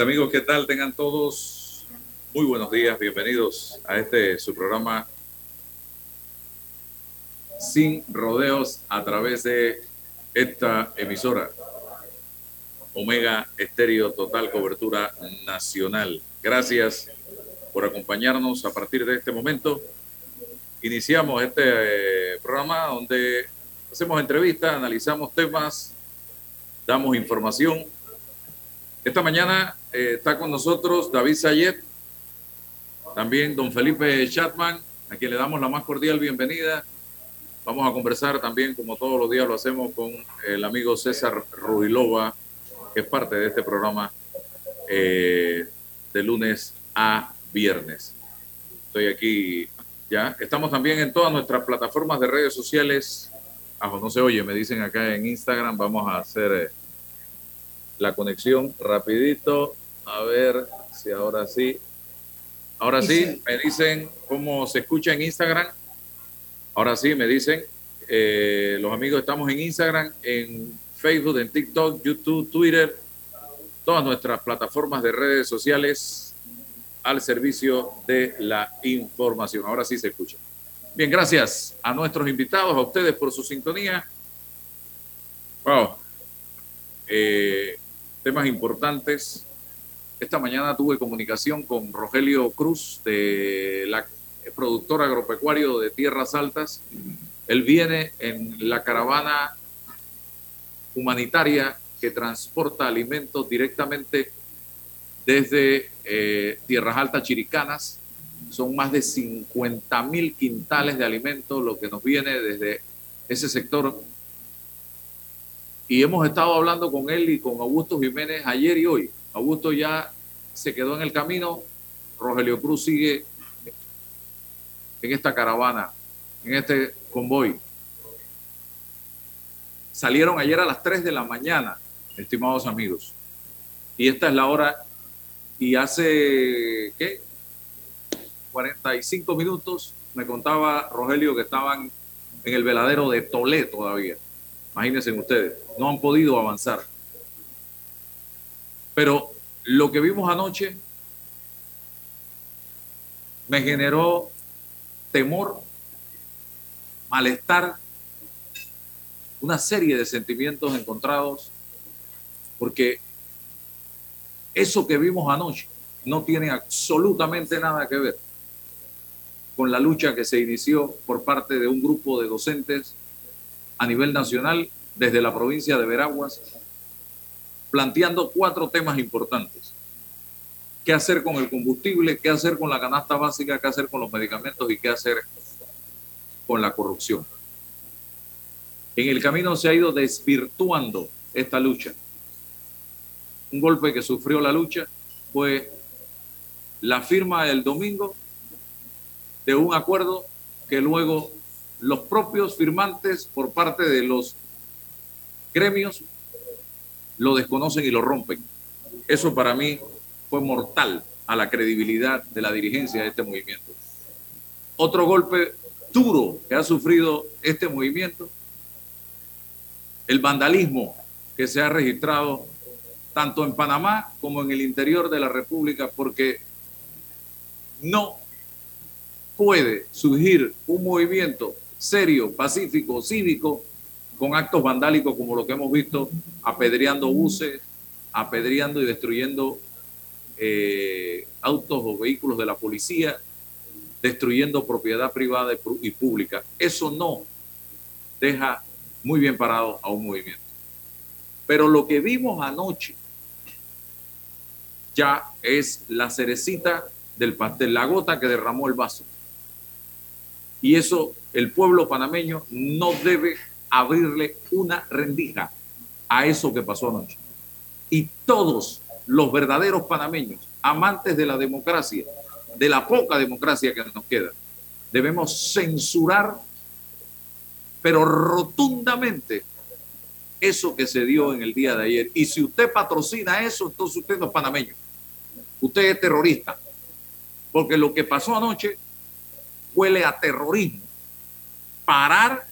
Amigos, ¿qué tal? Tengan todos muy buenos días, bienvenidos a este su programa Sin Rodeos a través de esta emisora Omega Estéreo Total Cobertura Nacional. Gracias por acompañarnos a partir de este momento. Iniciamos este eh, programa donde hacemos entrevistas, analizamos temas, damos información. Esta mañana eh, está con nosotros David Sayet, también don Felipe Chatman, a quien le damos la más cordial bienvenida. Vamos a conversar también, como todos los días lo hacemos, con el amigo César Ruilova, que es parte de este programa eh, de lunes a viernes. Estoy aquí ya. Estamos también en todas nuestras plataformas de redes sociales. Ah, no se oye, me dicen acá en Instagram. Vamos a hacer eh, la conexión rapidito. A ver si ahora sí. Ahora sí, me dicen cómo se escucha en Instagram. Ahora sí, me dicen. Eh, los amigos estamos en Instagram, en Facebook, en TikTok, YouTube, Twitter, todas nuestras plataformas de redes sociales al servicio de la información. Ahora sí se escucha. Bien, gracias a nuestros invitados, a ustedes por su sintonía. Wow. Eh, temas importantes esta mañana tuve comunicación con Rogelio Cruz, de la productora agropecuario de Tierras Altas. Él viene en la caravana humanitaria que transporta alimentos directamente desde eh, Tierras Altas Chiricanas. Son más de 50 mil quintales de alimentos lo que nos viene desde ese sector. Y hemos estado hablando con él y con Augusto Jiménez ayer y hoy Augusto ya se quedó en el camino, Rogelio Cruz sigue en esta caravana, en este convoy. Salieron ayer a las 3 de la mañana, estimados amigos. Y esta es la hora, y hace, ¿qué? 45 minutos me contaba Rogelio que estaban en el veladero de Tolé todavía. Imagínense ustedes, no han podido avanzar. Pero lo que vimos anoche me generó temor, malestar, una serie de sentimientos encontrados, porque eso que vimos anoche no tiene absolutamente nada que ver con la lucha que se inició por parte de un grupo de docentes a nivel nacional desde la provincia de Veraguas planteando cuatro temas importantes. ¿Qué hacer con el combustible? ¿Qué hacer con la canasta básica? ¿Qué hacer con los medicamentos? ¿Y qué hacer con la corrupción? En el camino se ha ido desvirtuando esta lucha. Un golpe que sufrió la lucha fue la firma el domingo de un acuerdo que luego los propios firmantes por parte de los gremios lo desconocen y lo rompen. Eso para mí fue mortal a la credibilidad de la dirigencia de este movimiento. Otro golpe duro que ha sufrido este movimiento, el vandalismo que se ha registrado tanto en Panamá como en el interior de la República, porque no puede surgir un movimiento serio, pacífico, cívico, con actos vandálicos como lo que hemos visto, apedreando buses, apedreando y destruyendo eh, autos o vehículos de la policía, destruyendo propiedad privada y pública. Eso no deja muy bien parado a un movimiento. Pero lo que vimos anoche ya es la cerecita del pastel, la gota que derramó el vaso. Y eso el pueblo panameño no debe abrirle una rendija a eso que pasó anoche. Y todos los verdaderos panameños, amantes de la democracia, de la poca democracia que nos queda, debemos censurar, pero rotundamente, eso que se dio en el día de ayer. Y si usted patrocina eso, entonces usted no es panameño. Usted es terrorista. Porque lo que pasó anoche huele a terrorismo. Parar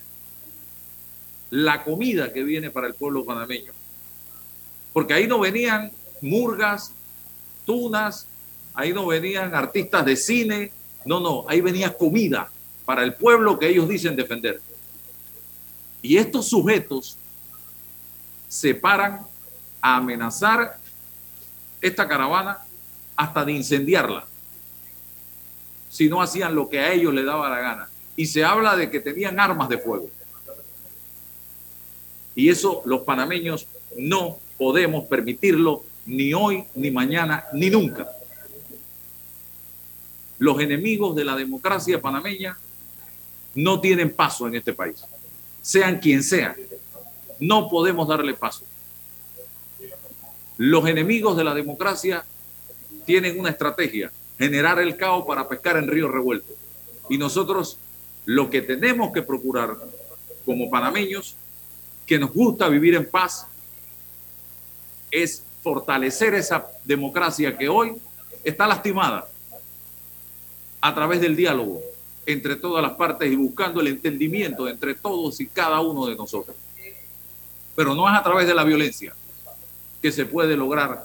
la comida que viene para el pueblo panameño. Porque ahí no venían murgas, tunas, ahí no venían artistas de cine, no, no, ahí venía comida para el pueblo que ellos dicen defender. Y estos sujetos se paran a amenazar esta caravana hasta de incendiarla, si no hacían lo que a ellos les daba la gana. Y se habla de que tenían armas de fuego. Y eso los panameños no podemos permitirlo ni hoy, ni mañana, ni nunca. Los enemigos de la democracia panameña no tienen paso en este país, sean quien sean. No podemos darle paso. Los enemigos de la democracia tienen una estrategia, generar el caos para pescar en río revuelto. Y nosotros lo que tenemos que procurar como panameños que nos gusta vivir en paz es fortalecer esa democracia que hoy está lastimada a través del diálogo entre todas las partes y buscando el entendimiento entre todos y cada uno de nosotros. Pero no es a través de la violencia que se puede lograr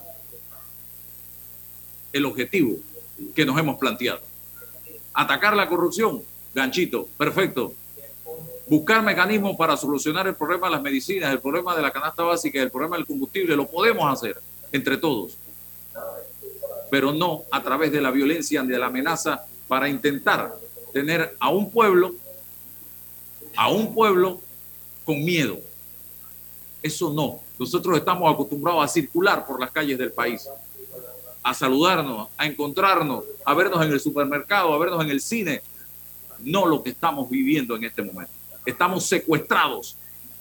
el objetivo que nos hemos planteado. Atacar la corrupción, ganchito, perfecto, buscar mecanismos para solucionar el problema de las medicinas, el problema de la canasta básica, el problema del combustible, lo podemos hacer entre todos, pero no a través de la violencia, de la amenaza, para intentar tener a un pueblo, a un pueblo con miedo. Eso no. Nosotros estamos acostumbrados a circular por las calles del país, a saludarnos, a encontrarnos, a vernos en el supermercado, a vernos en el cine. No lo que estamos viviendo en este momento. Estamos secuestrados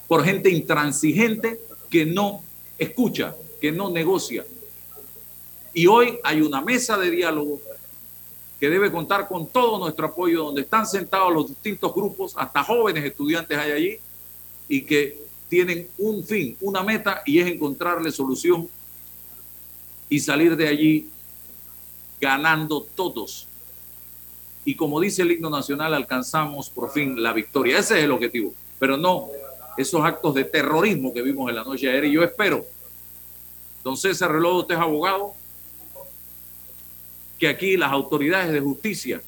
por gente intransigente que no escucha, que no negocia. Y hoy hay una mesa de diálogo que debe contar con todo nuestro apoyo, donde están sentados los distintos grupos, hasta jóvenes estudiantes hay allí, y que tienen un fin, una meta, y es encontrarle solución y salir de allí ganando todos y como dice el himno nacional, alcanzamos por fin la victoria. Ese es el objetivo, pero no esos actos de terrorismo que vimos en la noche ayer. Y yo espero, don César Reloj, usted es abogado, que aquí las autoridades de justicia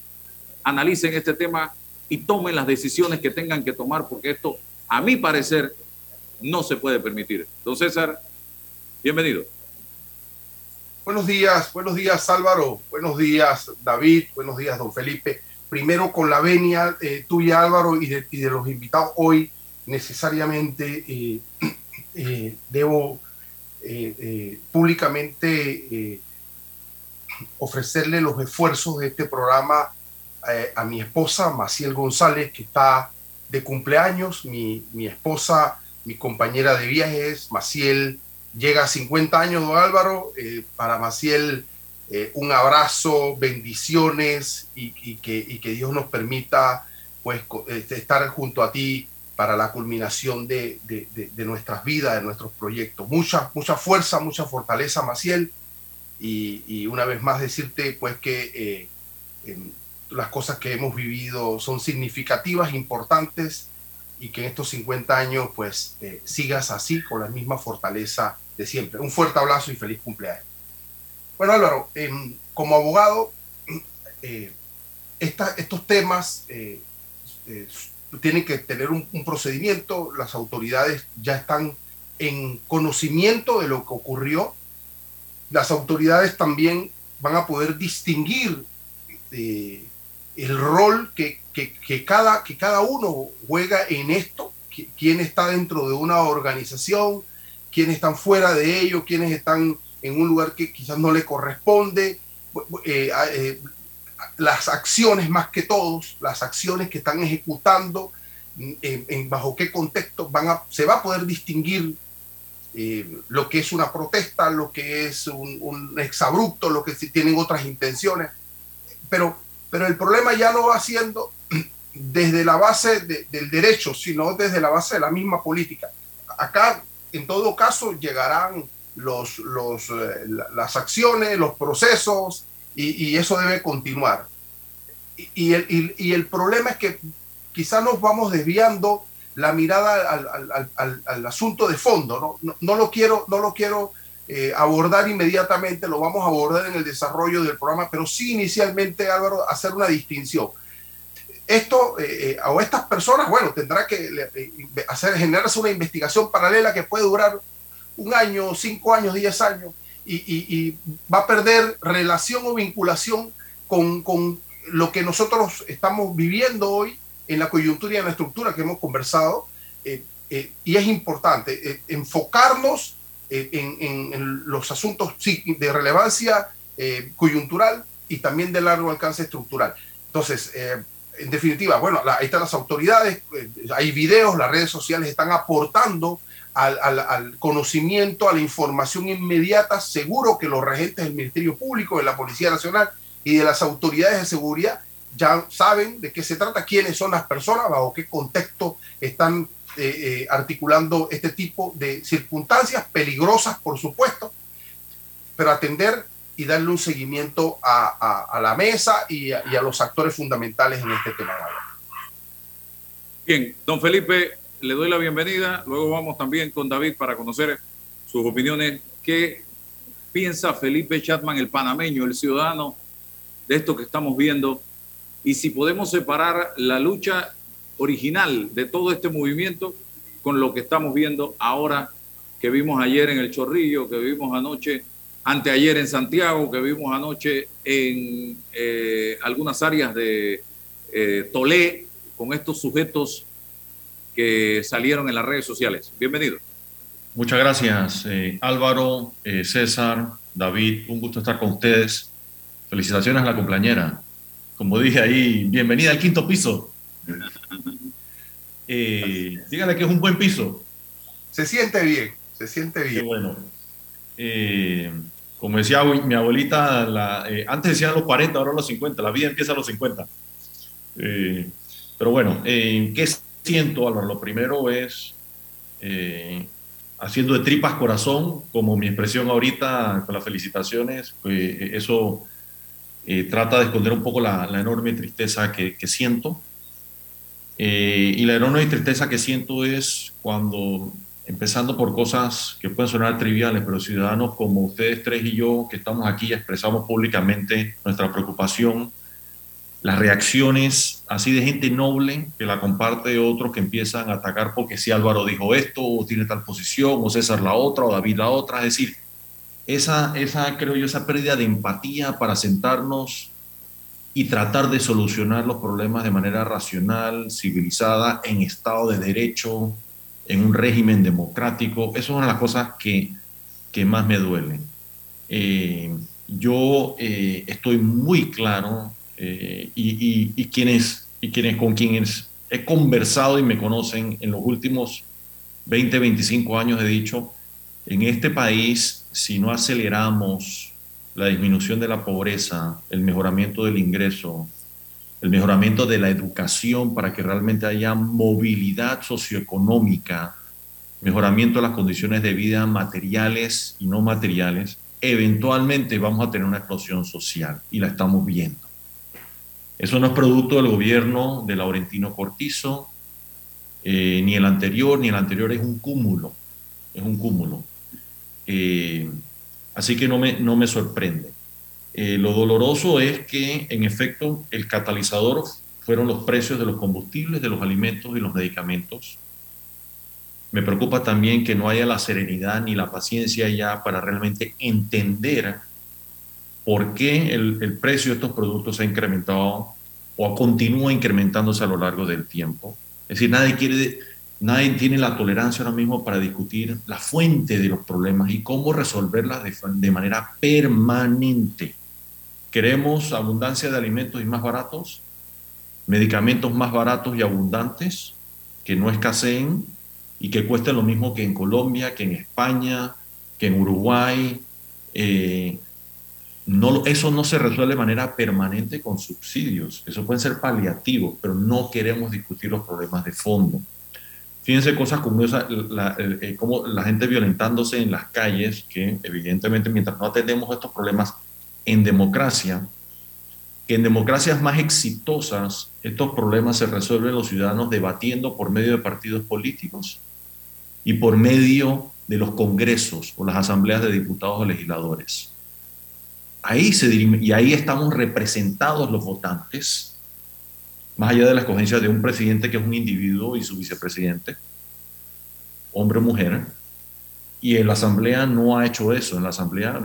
analicen este tema y tomen las decisiones que tengan que tomar, porque esto, a mi parecer, no se puede permitir. Don César, bienvenido. Buenos días, buenos días Álvaro, buenos días David, buenos días don Felipe. Primero con la venia eh, tuya Álvaro y de, los invitados hoy, necesariamente eh, eh, debo públicamente ofrecerle los esfuerzos de este programa a mi esposa Maciel González, que está de cumpleaños, mi, mi esposa, mi compañera de viajes, Maciel llega a 50 años, don Álvaro. Eh, para Maciel, eh, un abrazo, bendiciones y, que, Dios nos permita pues, este, estar junto a ti para la culminación de, de, nuestras vidas, de nuestros proyectos. Mucha, mucha fuerza, mucha fortaleza, Maciel. Y, una vez más decirte pues que eh, las cosas que hemos vivido son significativas, importantes y que en estos 50 años pues sigas así con la misma fortaleza de siempre. Un fuerte abrazo y feliz cumpleaños. Bueno Álvaro, em, como abogado, eh, estos temas eh, tienen que tener un, procedimiento, las autoridades ya están en conocimiento de lo que ocurrió, las autoridades también van a poder distinguir el rol que, que, cada, que cada uno juega en esto, quién está dentro de una organización, quiénes están fuera de ello, quiénes están en un lugar que quizás no le corresponde, eh, eh, las acciones más que todos, las acciones que están ejecutando, en, bajo qué contexto van a, se va a poder distinguir eh, lo que es una protesta, lo que es un, un exabrupto, lo que tienen otras intenciones. Pero pero el problema ya no va siendo desde la base del derecho, sino desde la base de la misma política. Acá, en todo caso, llegarán los, los, eh, las acciones, los procesos, y, eso debe continuar. Y, el, y, el, problema es que quizá nos vamos desviando la mirada al, asunto de fondo. ¿no? No, no, lo quiero, no lo quiero eh, abordar inmediatamente, lo vamos a abordar en el desarrollo del programa, pero sí inicialmente, Álvaro, hacer una distinción. Esto, eh, eh, o estas personas, bueno, tendrá que hacer, generarse una investigación paralela que puede durar un año, cinco años, diez años, y, va a perder relación o vinculación con, lo que nosotros estamos viviendo hoy en la coyuntura y en la estructura que hemos conversado. y es importante enfocarnos eh, en, los asuntos de relevancia eh, coyuntural y también de largo alcance estructural. Entonces, eh, en definitiva, bueno, ahí están las autoridades, hay videos, las redes sociales están aportando al, al, conocimiento, a la información inmediata. Seguro que los regentes del Ministerio Público, de la Policía Nacional y de las autoridades de seguridad ya saben de qué se trata, quiénes son las personas, bajo qué contexto están eh, eh, articulando este tipo de circunstancias peligrosas, por supuesto, pero atender y darle un seguimiento a, la mesa y a, los actores fundamentales en este tema. Bien, don Felipe, le doy la bienvenida. Luego vamos también con David para conocer sus opiniones. ¿Qué piensa Felipe Chatman, el panameño, el ciudadano, de esto que estamos viendo? Y si podemos separar la lucha original de todo este movimiento con lo que estamos viendo ahora, que vimos ayer en el Chorrillo, que vimos anoche, anteayer en Santiago, que vimos anoche en eh, algunas áreas de eh, Tolé, con estos sujetos que salieron en las redes sociales. Bienvenido. Muchas gracias, eh, Álvaro, César, David, un gusto estar con ustedes. Felicitaciones a la compañera. Como dije ahí, bienvenida al quinto piso. Eh, dígale que es un buen piso. Se siente bien, se siente bien. bueno. Eh, como decía mi abuelita, eh, antes decían los 40, ahora los 50, la vida empieza a los 50. pero bueno, ¿qué siento, Álvaro? Lo primero es haciendo de tripas corazón, como mi expresión ahorita con las felicitaciones, pues, eso trata de esconder un poco la, enorme tristeza que, siento eh, y la enorme tristeza que siento es cuando, empezando por cosas que pueden sonar triviales, pero ciudadanos como ustedes tres y yo, que estamos aquí, expresamos públicamente nuestra preocupación, las reacciones así de gente noble que la comparte otros que empiezan a atacar porque si Álvaro dijo esto, o tiene tal posición, o César la otra, o David la otra, es decir, esa, esa creo yo, esa pérdida de empatía para sentarnos y tratar de solucionar los problemas de manera racional, civilizada, en Estado de Derecho, en un régimen democrático. Eso es una de las cosas que, que más me duelen. Eh, yo eh, estoy muy claro eh, y, y, quienes, y quienes con quienes he conversado y me conocen en los últimos 20, 25 años he dicho, en este país, si no aceleramos la disminución de la pobreza, el mejoramiento del ingreso, el mejoramiento de la educación para que realmente haya movilidad socioeconómica, mejoramiento de las condiciones de vida materiales y no materiales, eventualmente vamos a tener una explosión social y la estamos viendo. Eso no es producto del gobierno de Laurentino Cortizo, eh, ni el anterior, ni el anterior es un cúmulo, es un cúmulo. Eh, así que no me, no me sorprende. Eh, lo doloroso es que, en efecto, el catalizador fueron los precios de los combustibles, de los alimentos y los medicamentos. Me preocupa también que no haya la serenidad ni la paciencia ya para realmente entender por qué el, precio de estos productos ha incrementado o continúa incrementándose a lo largo del tiempo. Es decir, nadie quiere, nadie tiene la tolerancia ahora mismo para discutir la fuente de los problemas y cómo resolverlas de, manera permanente. Queremos abundancia de alimentos y más baratos, medicamentos más baratos y abundantes, que no escaseen y que cuesten lo mismo que en Colombia, que en España, que en Uruguay, eh, no, eso no se resuelve de manera permanente con subsidios, eso puede ser paliativo, pero no queremos discutir los problemas de fondo. Fíjense cosas como, esa, como la gente violentándose en las calles, que evidentemente mientras no atendemos estos problemas en democracia, que en democracias más exitosas estos problemas se resuelven los ciudadanos debatiendo por medio de partidos políticos y por medio de los congresos o las asambleas de diputados o legisladores. Ahí se y ahí estamos representados los votantes, más allá de la escogencia de un presidente que es un individuo y su vicepresidente, hombre o mujer, y en la Asamblea no ha hecho eso. En la Asamblea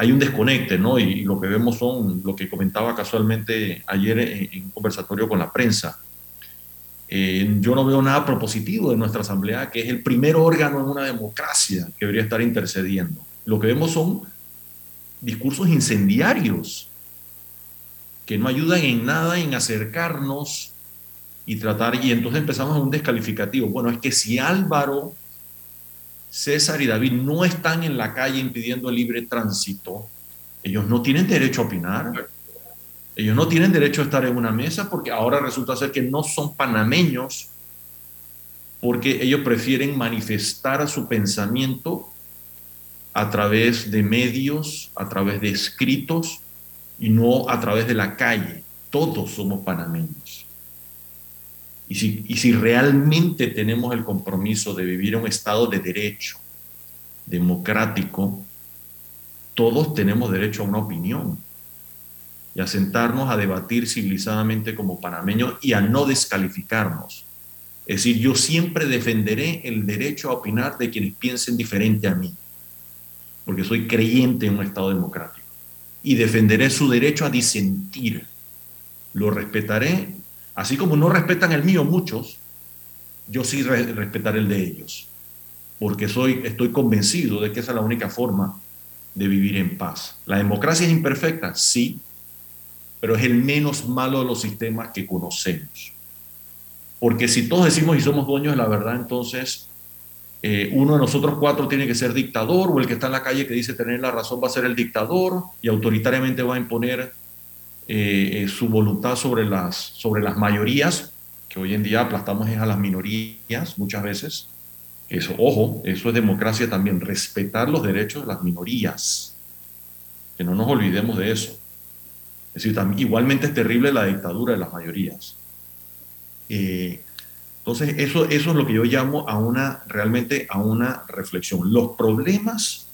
hay un desconecte, ¿no? Y, lo que vemos son lo que comentaba casualmente ayer en, un conversatorio con la prensa. Eh, yo no veo nada propositivo de nuestra Asamblea, que es el primer órgano en una democracia que debería estar intercediendo. Lo que vemos son discursos incendiarios que no ayudan en nada en acercarnos y tratar, y entonces empezamos a un descalificativo. Bueno, es que si Álvaro, César y David no están en la calle impidiendo el libre tránsito, ellos no tienen derecho a opinar. Ellos no tienen derecho a estar en una mesa porque ahora resulta ser que no son panameños porque ellos prefieren manifestar su pensamiento a través de medios, a través de escritos y no a través de la calle. Todos somos panameños. Y si, y si realmente tenemos el compromiso de vivir un Estado de derecho, democrático, todos tenemos derecho a una opinión y a sentarnos a debatir civilizadamente como panameños y a no descalificarnos. Es decir, yo siempre defenderé el derecho a opinar de quienes piensen diferente a mí porque soy creyente en un Estado democrático. Y defenderé su derecho a disentir. Lo respetaré, así como no respetan el mío muchos, yo sí respetaré el de ellos, porque soy, estoy convencido de que esa es la única forma de vivir en paz. La democracia es imperfecta, sí, pero es el menos malo de los sistemas que conocemos. Porque si todos decimos y somos dueños la verdad, entonces eh, uno de nosotros cuatro tiene que ser dictador o el que está en la calle que dice tener la razón va a ser el dictador y autoritariamente va a imponer eh, eh, su voluntad sobre las, sobre las mayorías, que hoy en día aplastamos a las minorías muchas veces. Eso, ojo, eso es democracia también, respetar los derechos de las minorías. Que no nos olvidemos de eso. Es decir, igualmente es terrible la dictadura de las mayorías. Entonces, eso, eso es lo que yo llamo a una, realmente a una reflexión. Los problemas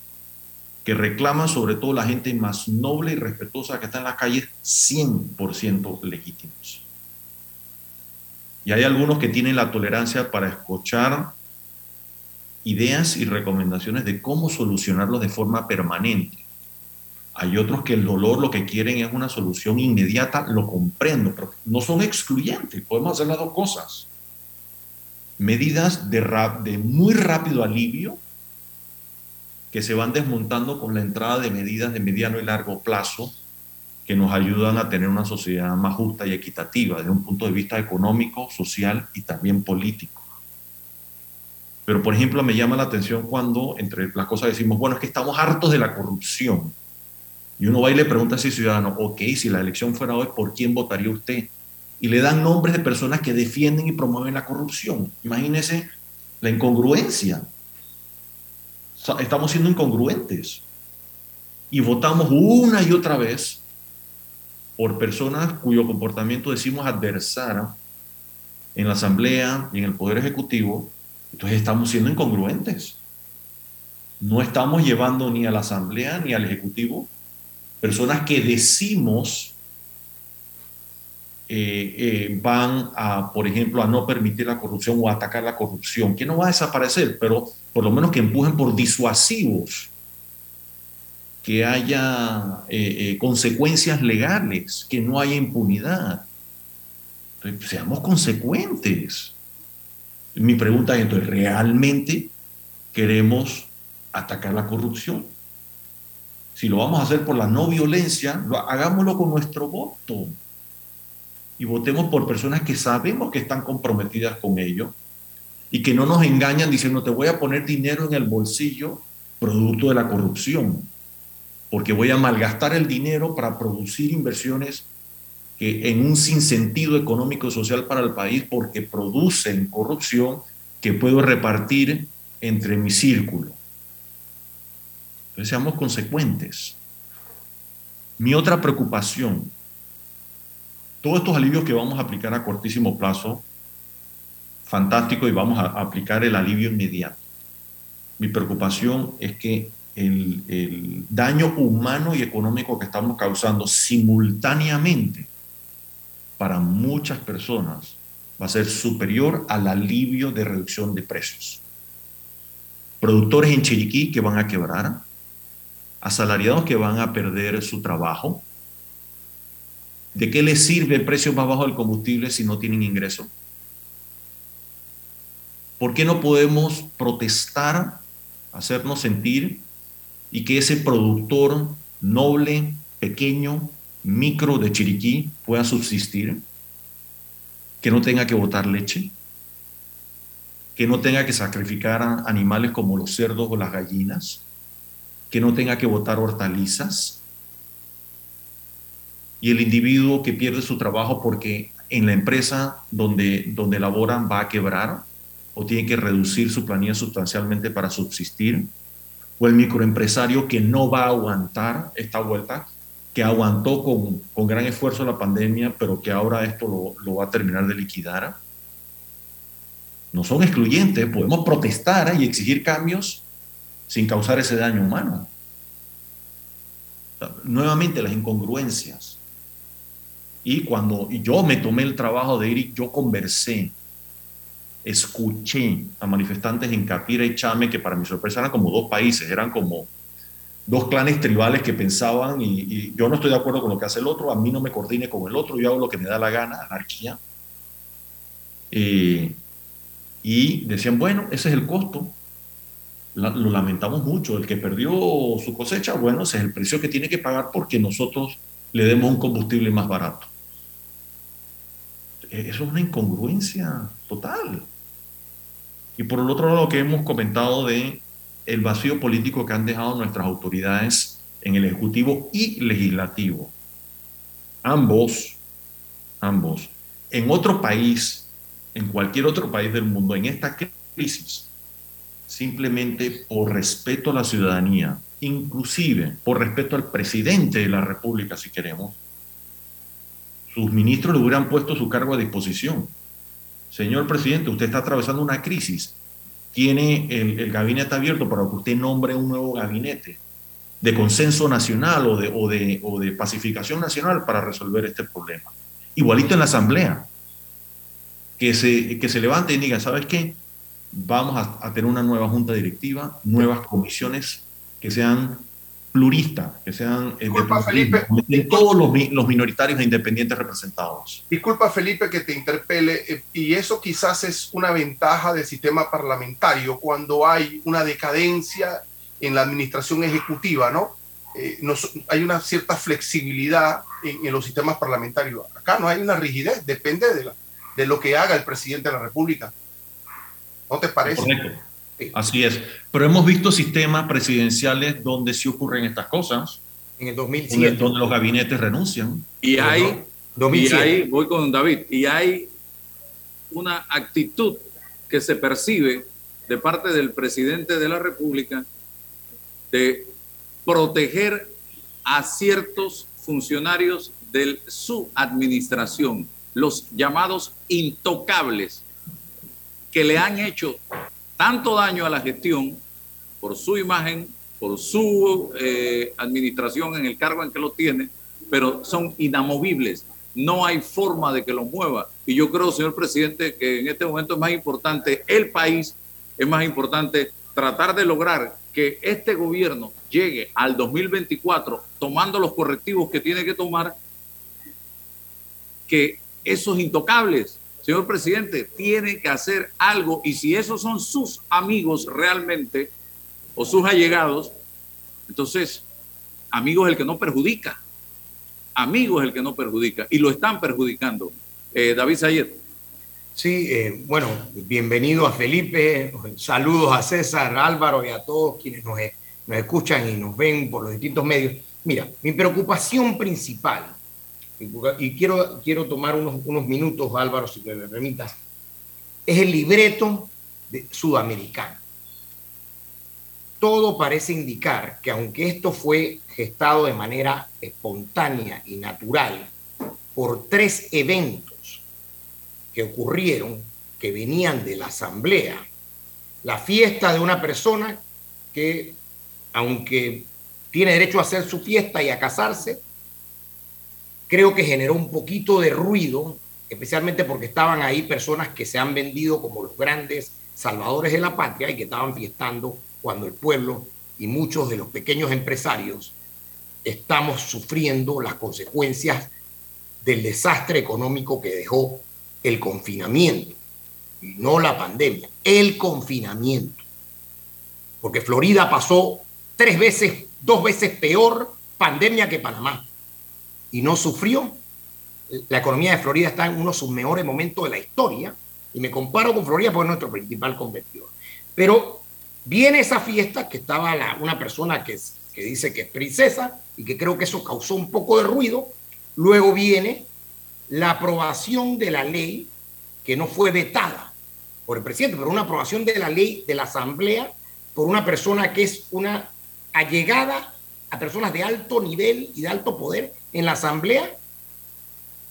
que reclaman sobre todo la gente más noble y respetuosa que está en las calles, 100% legítimos. Y hay algunos que tienen la tolerancia para escuchar ideas y recomendaciones de cómo solucionarlos de forma permanente. Hay otros que el dolor lo que quieren es una solución inmediata, lo comprendo, pero no son excluyentes, podemos hacer las dos cosas medidas de, de muy rápido alivio que se van desmontando con la entrada de medidas de mediano y largo plazo que nos ayudan a tener una sociedad más justa y equitativa desde un punto de vista económico, social y también político. Pero, por ejemplo, me llama la atención cuando entre las cosas decimos, bueno, es que estamos hartos de la corrupción. Y uno va y le pregunta a ese ciudadano, ok, si la elección fuera hoy, ¿por quién votaría usted? y le dan nombres de personas que defienden y promueven la corrupción. Imagínense la incongruencia. Estamos siendo incongruentes y votamos una y otra vez por personas cuyo comportamiento decimos adversar en la Asamblea y en el Poder Ejecutivo, entonces estamos siendo incongruentes. No estamos llevando ni a la Asamblea ni al Ejecutivo personas que decimos eh, eh, van a, por ejemplo, a no permitir la corrupción o a atacar la corrupción, que no va a desaparecer, pero por lo menos que empujen por disuasivos, que haya eh, consecuencias legales, que no haya impunidad. Entonces, seamos consecuentes. Mi pregunta es entonces, ¿realmente queremos atacar la corrupción? Si lo vamos a hacer por la no violencia, hagámoslo con nuestro voto y votemos por personas que sabemos que están comprometidas con ello y que no nos engañan diciendo te voy a poner dinero en el bolsillo producto de la corrupción, porque voy a malgastar el dinero para producir inversiones que en un sinsentido económico y social para el país porque producen corrupción que puedo repartir entre mi círculo. Entonces seamos consecuentes. Mi otra preocupación todos estos alivios que vamos a aplicar a cortísimo plazo, fantástico, y vamos a aplicar el alivio inmediato. Mi preocupación es que el, daño humano y económico que estamos causando simultáneamente para muchas personas va a ser superior al alivio de reducción de precios. Productores en Chiriquí que van a quebrar, asalariados que van a perder su trabajo, ¿De qué les sirve el precio más bajo del combustible si no tienen ingreso? ¿Por qué no podemos protestar, hacernos sentir y que ese productor noble, pequeño, micro de Chiriquí pueda subsistir? Que no tenga que botar leche, que no tenga que sacrificar animales como los cerdos o las gallinas, que no tenga que botar hortalizas, y el individuo que pierde su trabajo porque en la empresa donde, donde laboran va a quebrar o tiene que reducir su planilla sustancialmente para subsistir, o el microempresario que no va a aguantar esta vuelta, que aguantó con, con gran esfuerzo la pandemia, pero que ahora esto lo, lo va a terminar de liquidar. No son excluyentes, podemos protestar y exigir cambios sin causar ese daño humano. Nuevamente las incongruencias. Y cuando yo me tomé el trabajo de ir, yo conversé, escuché a manifestantes en Capira y Chame, que para mi sorpresa eran como dos países, eran como dos clanes tribales que pensaban y, yo no estoy de acuerdo con lo que hace el otro, a mí no me coordine con el otro, yo hago lo que me da la gana, anarquía. Eh, y decían, bueno, ese es el costo, lo lamentamos mucho, el que perdió su cosecha, bueno, ese es el precio que tiene que pagar porque nosotros le demos un combustible más barato. Eso es una incongruencia total. Y por el otro lado, lo que hemos comentado de el vacío político que han dejado nuestras autoridades en el Ejecutivo y Legislativo. Ambos, ambos, en otro país, en cualquier otro país del mundo, en esta crisis, simplemente por respeto a la ciudadanía, inclusive por respeto al presidente de la República, si queremos, sus ministros le hubieran puesto su cargo a disposición. Señor presidente, usted está atravesando una crisis. Tiene el, gabinete abierto para que usted nombre un nuevo gabinete de consenso nacional o de, o de, o de pacificación nacional para resolver este problema. Igualito en la Asamblea. Que se, que se levante y diga, ¿sabes qué? Vamos a, a tener una nueva junta directiva, nuevas comisiones que sean plurista, que sean eh, de, todos los, los, minoritarios e independientes representados. Disculpa, Felipe, que te interpele, eh, y eso quizás es una ventaja del sistema parlamentario cuando hay una decadencia en la administración ejecutiva, ¿no? Eh, hay una cierta flexibilidad en, los sistemas parlamentarios. Acá no hay una rigidez, depende de, de lo que haga el presidente de la República. ¿No te parece? Correcto. Así es. Pero hemos visto sistemas presidenciales donde sí ocurren estas cosas. En el 2007. Donde, los gabinetes renuncian. Y hay, y hay, voy con David, y hay una actitud que se percibe de parte del presidente de la República de proteger a ciertos funcionarios de su administración, los llamados intocables, que le han hecho tanto daño a la gestión por su imagen, por su eh, administración en el cargo en que lo tiene, pero son inamovibles. No hay forma de que los mueva. Y yo creo, señor presidente, que en este momento es más importante el país, es más importante tratar de lograr que este gobierno llegue al 2024 tomando los correctivos que tiene que tomar, que esos intocables, señor presidente, tiene que hacer algo y si esos son sus amigos realmente o sus allegados, entonces, amigo es el que no perjudica, amigo es el que no perjudica y lo están perjudicando. Eh, David Sayed. Sí, eh, bueno, bienvenido a Felipe, saludos a César, Álvaro y a todos quienes nos, escuchan y nos ven por los distintos medios. Mira, mi preocupación principal, y quiero, quiero tomar unos, unos minutos, Álvaro, si me permitas, es el libreto de sudamericano. Todo parece indicar que aunque esto fue gestado de manera espontánea y natural por tres eventos, que ocurrieron, que venían de la asamblea, la fiesta de una persona que, aunque tiene derecho a hacer su fiesta y a casarse, creo que generó un poquito de ruido, especialmente porque estaban ahí personas que se han vendido como los grandes salvadores de la patria y que estaban fiestando cuando el pueblo y muchos de los pequeños empresarios estamos sufriendo las consecuencias del desastre económico que dejó el confinamiento, y no la pandemia, el confinamiento. Porque Florida pasó tres veces, dos veces peor pandemia que Panamá y no sufrió. La economía de Florida está en uno de sus mejores momentos de la historia y me comparo con Florida porque es nuestro principal competidor. Pero viene esa fiesta que estaba una persona que, que dice que es princesa y que creo que eso causó un poco de ruido. Luego viene la aprobación de la ley, que no fue vetada por el presidente, pero una aprobación de la ley de la Asamblea por una persona que es una allegada a personas de alto nivel y de alto poder en la Asamblea,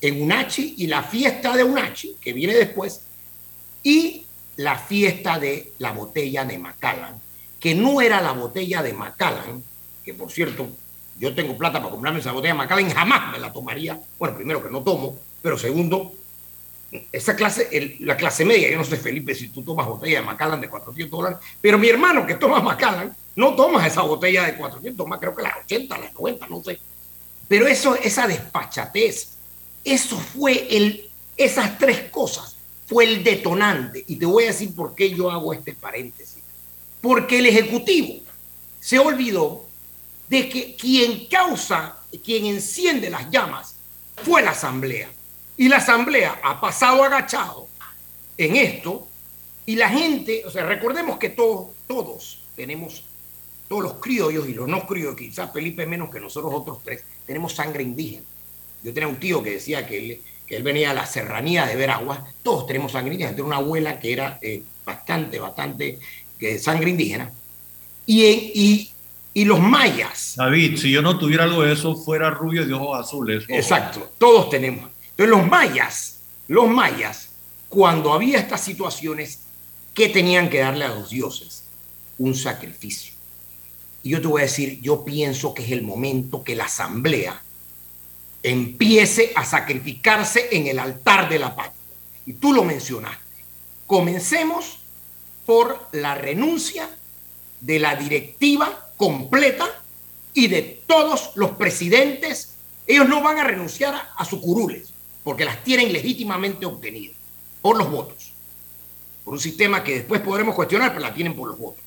en UNACHI y la fiesta de UNACHI, que viene después, y la fiesta de la botella de Macallan, que no era la botella de Macallan, que por cierto yo tengo plata para comprarme esa botella de Macallan, jamás me la tomaría. Bueno, primero que no tomo, pero segundo, esa clase, la clase media, yo no sé, Felipe, si tú tomas botella de Macallan de 400 dólares, pero mi hermano que toma Macallan, no toma esa botella de 400, más creo que las 80, las 90, no sé. Pero eso, esa despachatez, eso fue el, esas tres cosas, fue el detonante. Y te voy a decir por qué yo hago este paréntesis. Porque el Ejecutivo se olvidó de que quien causa, quien enciende las llamas, fue la Asamblea. Y la Asamblea ha pasado agachado en esto y la gente, o sea, recordemos que todos, todos tenemos, todos los criollos y los no criollos, quizás Felipe menos que nosotros otros tres, tenemos sangre indígena. Yo tenía un tío que decía que él, que él venía a la serranía de Veragua, todos tenemos sangre indígena. Tenía una abuela que era eh, bastante, bastante sangre indígena. Y, y y los mayas. David, si yo no tuviera algo de eso, fuera rubio de ojos azules. Exacto, todos tenemos. Entonces los mayas, los mayas, cuando había estas situaciones, ¿qué tenían que darle a los dioses? Un sacrificio. Y yo te voy a decir, yo pienso que es el momento que la asamblea empiece a sacrificarse en el altar de la patria. Y tú lo mencionaste. Comencemos por la renuncia de la directiva completa y de todos los presidentes. Ellos no van a renunciar a, sus curules, porque las tienen legítimamente obtenidas por los votos. Por un sistema que después podremos cuestionar, pero la tienen por los votos.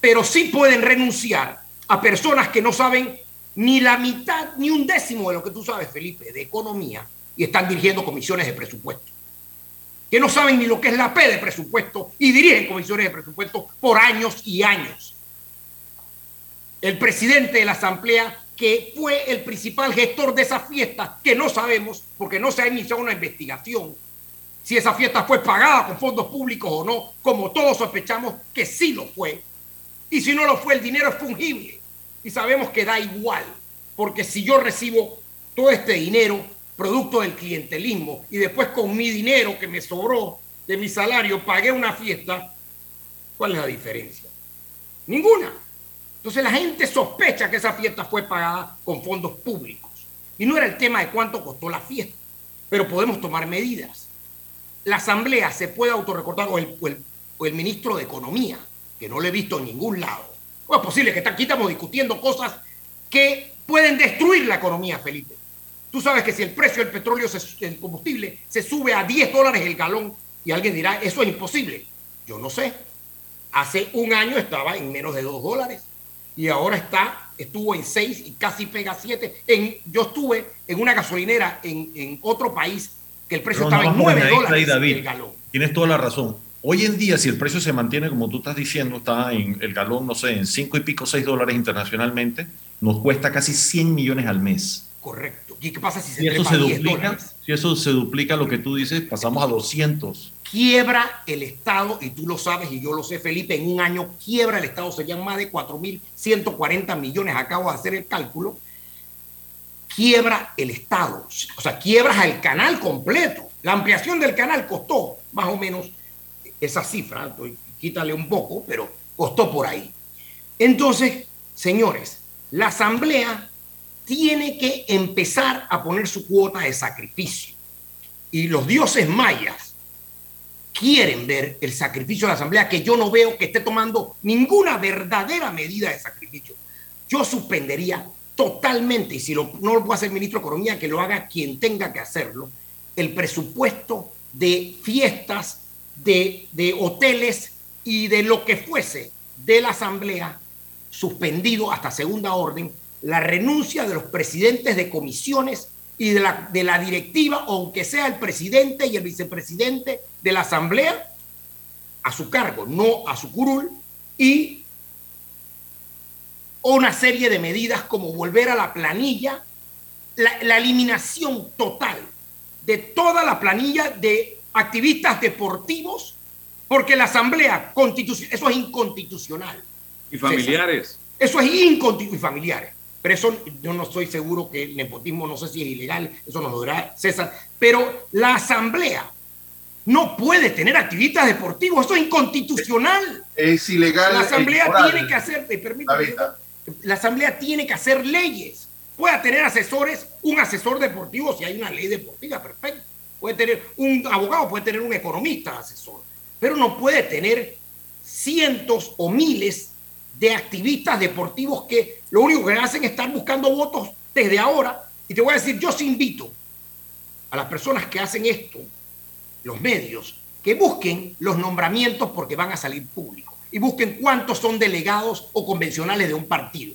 Pero sí pueden renunciar a personas que no saben ni la mitad, ni un décimo de lo que tú sabes, Felipe, de economía, y están dirigiendo comisiones de presupuesto. Que no saben ni lo que es la P de presupuesto y dirigen comisiones de presupuesto por años y años el presidente de la Asamblea, que fue el principal gestor de esa fiesta, que no sabemos, porque no se ha iniciado una investigación, si esa fiesta fue pagada con fondos públicos o no, como todos sospechamos que sí lo fue. Y si no lo fue, el dinero es fungible. Y sabemos que da igual, porque si yo recibo todo este dinero producto del clientelismo y después con mi dinero que me sobró de mi salario pagué una fiesta, ¿cuál es la diferencia? Ninguna. Entonces la gente sospecha que esa fiesta fue pagada con fondos públicos. Y no era el tema de cuánto costó la fiesta, pero podemos tomar medidas. La Asamblea se puede autorrecortar o el, o el, ministro de Economía, que no lo he visto en ningún lado. ¿Cómo es posible que aquí estamos discutiendo cosas que pueden destruir la economía, Felipe? Tú sabes que si el precio del petróleo, el combustible, se sube a 10 dólares el galón, y alguien dirá, eso es imposible. Yo no sé. Hace un año estaba en menos de 2 dólares y ahora está, estuvo en 6 y casi pega 7. En, yo estuve en una gasolinera en, en otro país que el precio estaba en 9 dólares el galón. Tienes toda la razón. Hoy en día, si el precio se mantiene como tú estás diciendo, está en el galón, no sé, en 5 y pico, 6 dólares internacionalmente, nos cuesta casi 100 millones al mes. Correcto. ¿Y qué pasa si se, si eso se duplica? Si eso se duplica lo que tú dices, pasamos a 200. Quiebra el Estado, y tú lo sabes y yo lo sé, Felipe, en un año quiebra el Estado, serían más de 4.140 millones, acabo de hacer el cálculo. Quiebra el Estado, o sea, quiebras al canal completo. La ampliación del canal costó más o menos esa cifra, quítale un poco, pero costó por ahí. Entonces, señores, la Asamblea tiene que empezar a poner su cuota de sacrificio. Y los dioses mayas quieren ver el sacrificio de la Asamblea, que yo no veo que esté tomando ninguna verdadera medida de sacrificio. Yo suspendería totalmente, y si no lo puede hacer el ministro de Economía, que lo haga quien tenga que hacerlo, el presupuesto de fiestas, de, hoteles y de lo que fuese de la Asamblea suspendido hasta segunda orden la renuncia de los presidentes de comisiones y de la, de la directiva, aunque sea el presidente y el vicepresidente de la asamblea, a su cargo, no a su curul, y una serie de medidas como volver a la planilla, la, la eliminación total de toda la planilla de activistas deportivos, porque la asamblea constitucional, eso es inconstitucional. Y familiares. Eso es inconstitucional y familiares. Pero eso yo no estoy seguro que el nepotismo, no sé si es ilegal, eso nos lo dirá César. Pero la asamblea no puede tener activistas deportivos, eso es inconstitucional. Es ilegal. La asamblea tiene que hacer, permítame, la asamblea tiene que hacer leyes. Puede tener asesores, un asesor deportivo si hay una ley deportiva, perfecto. Puede tener un abogado, puede tener un economista asesor, pero no puede tener cientos o miles de activistas deportivos que lo único que hacen es estar buscando votos desde ahora. Y te voy a decir, yo os invito a las personas que hacen esto, los medios, que busquen los nombramientos porque van a salir públicos y busquen cuántos son delegados o convencionales de un partido.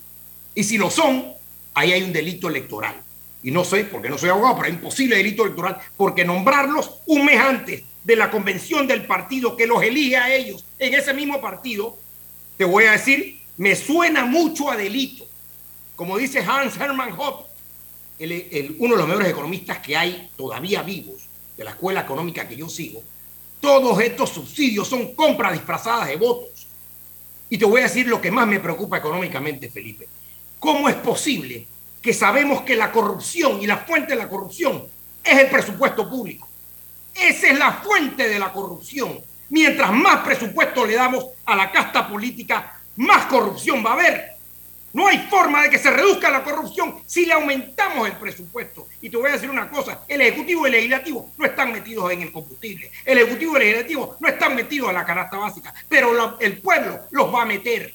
Y si lo son, ahí hay un delito electoral. Y no sé, porque no soy abogado, pero hay un posible delito electoral, porque nombrarlos un mes antes de la convención del partido que los elige a ellos en ese mismo partido te voy a decir, me suena mucho a delito. Como dice Hans Hermann Hoppe, uno de los mejores economistas que hay todavía vivos de la escuela económica que yo sigo, todos estos subsidios son compras disfrazadas de votos. Y te voy a decir lo que más me preocupa económicamente, Felipe. ¿Cómo es posible que sabemos que la corrupción y la fuente de la corrupción es el presupuesto público? Esa es la fuente de la corrupción Mientras más presupuesto le damos a la casta política, más corrupción va a haber. No hay forma de que se reduzca la corrupción si le aumentamos el presupuesto. Y te voy a decir una cosa, el Ejecutivo y el Legislativo no están metidos en el combustible. El Ejecutivo y el Legislativo no están metidos en la canasta básica, pero el pueblo los va a meter.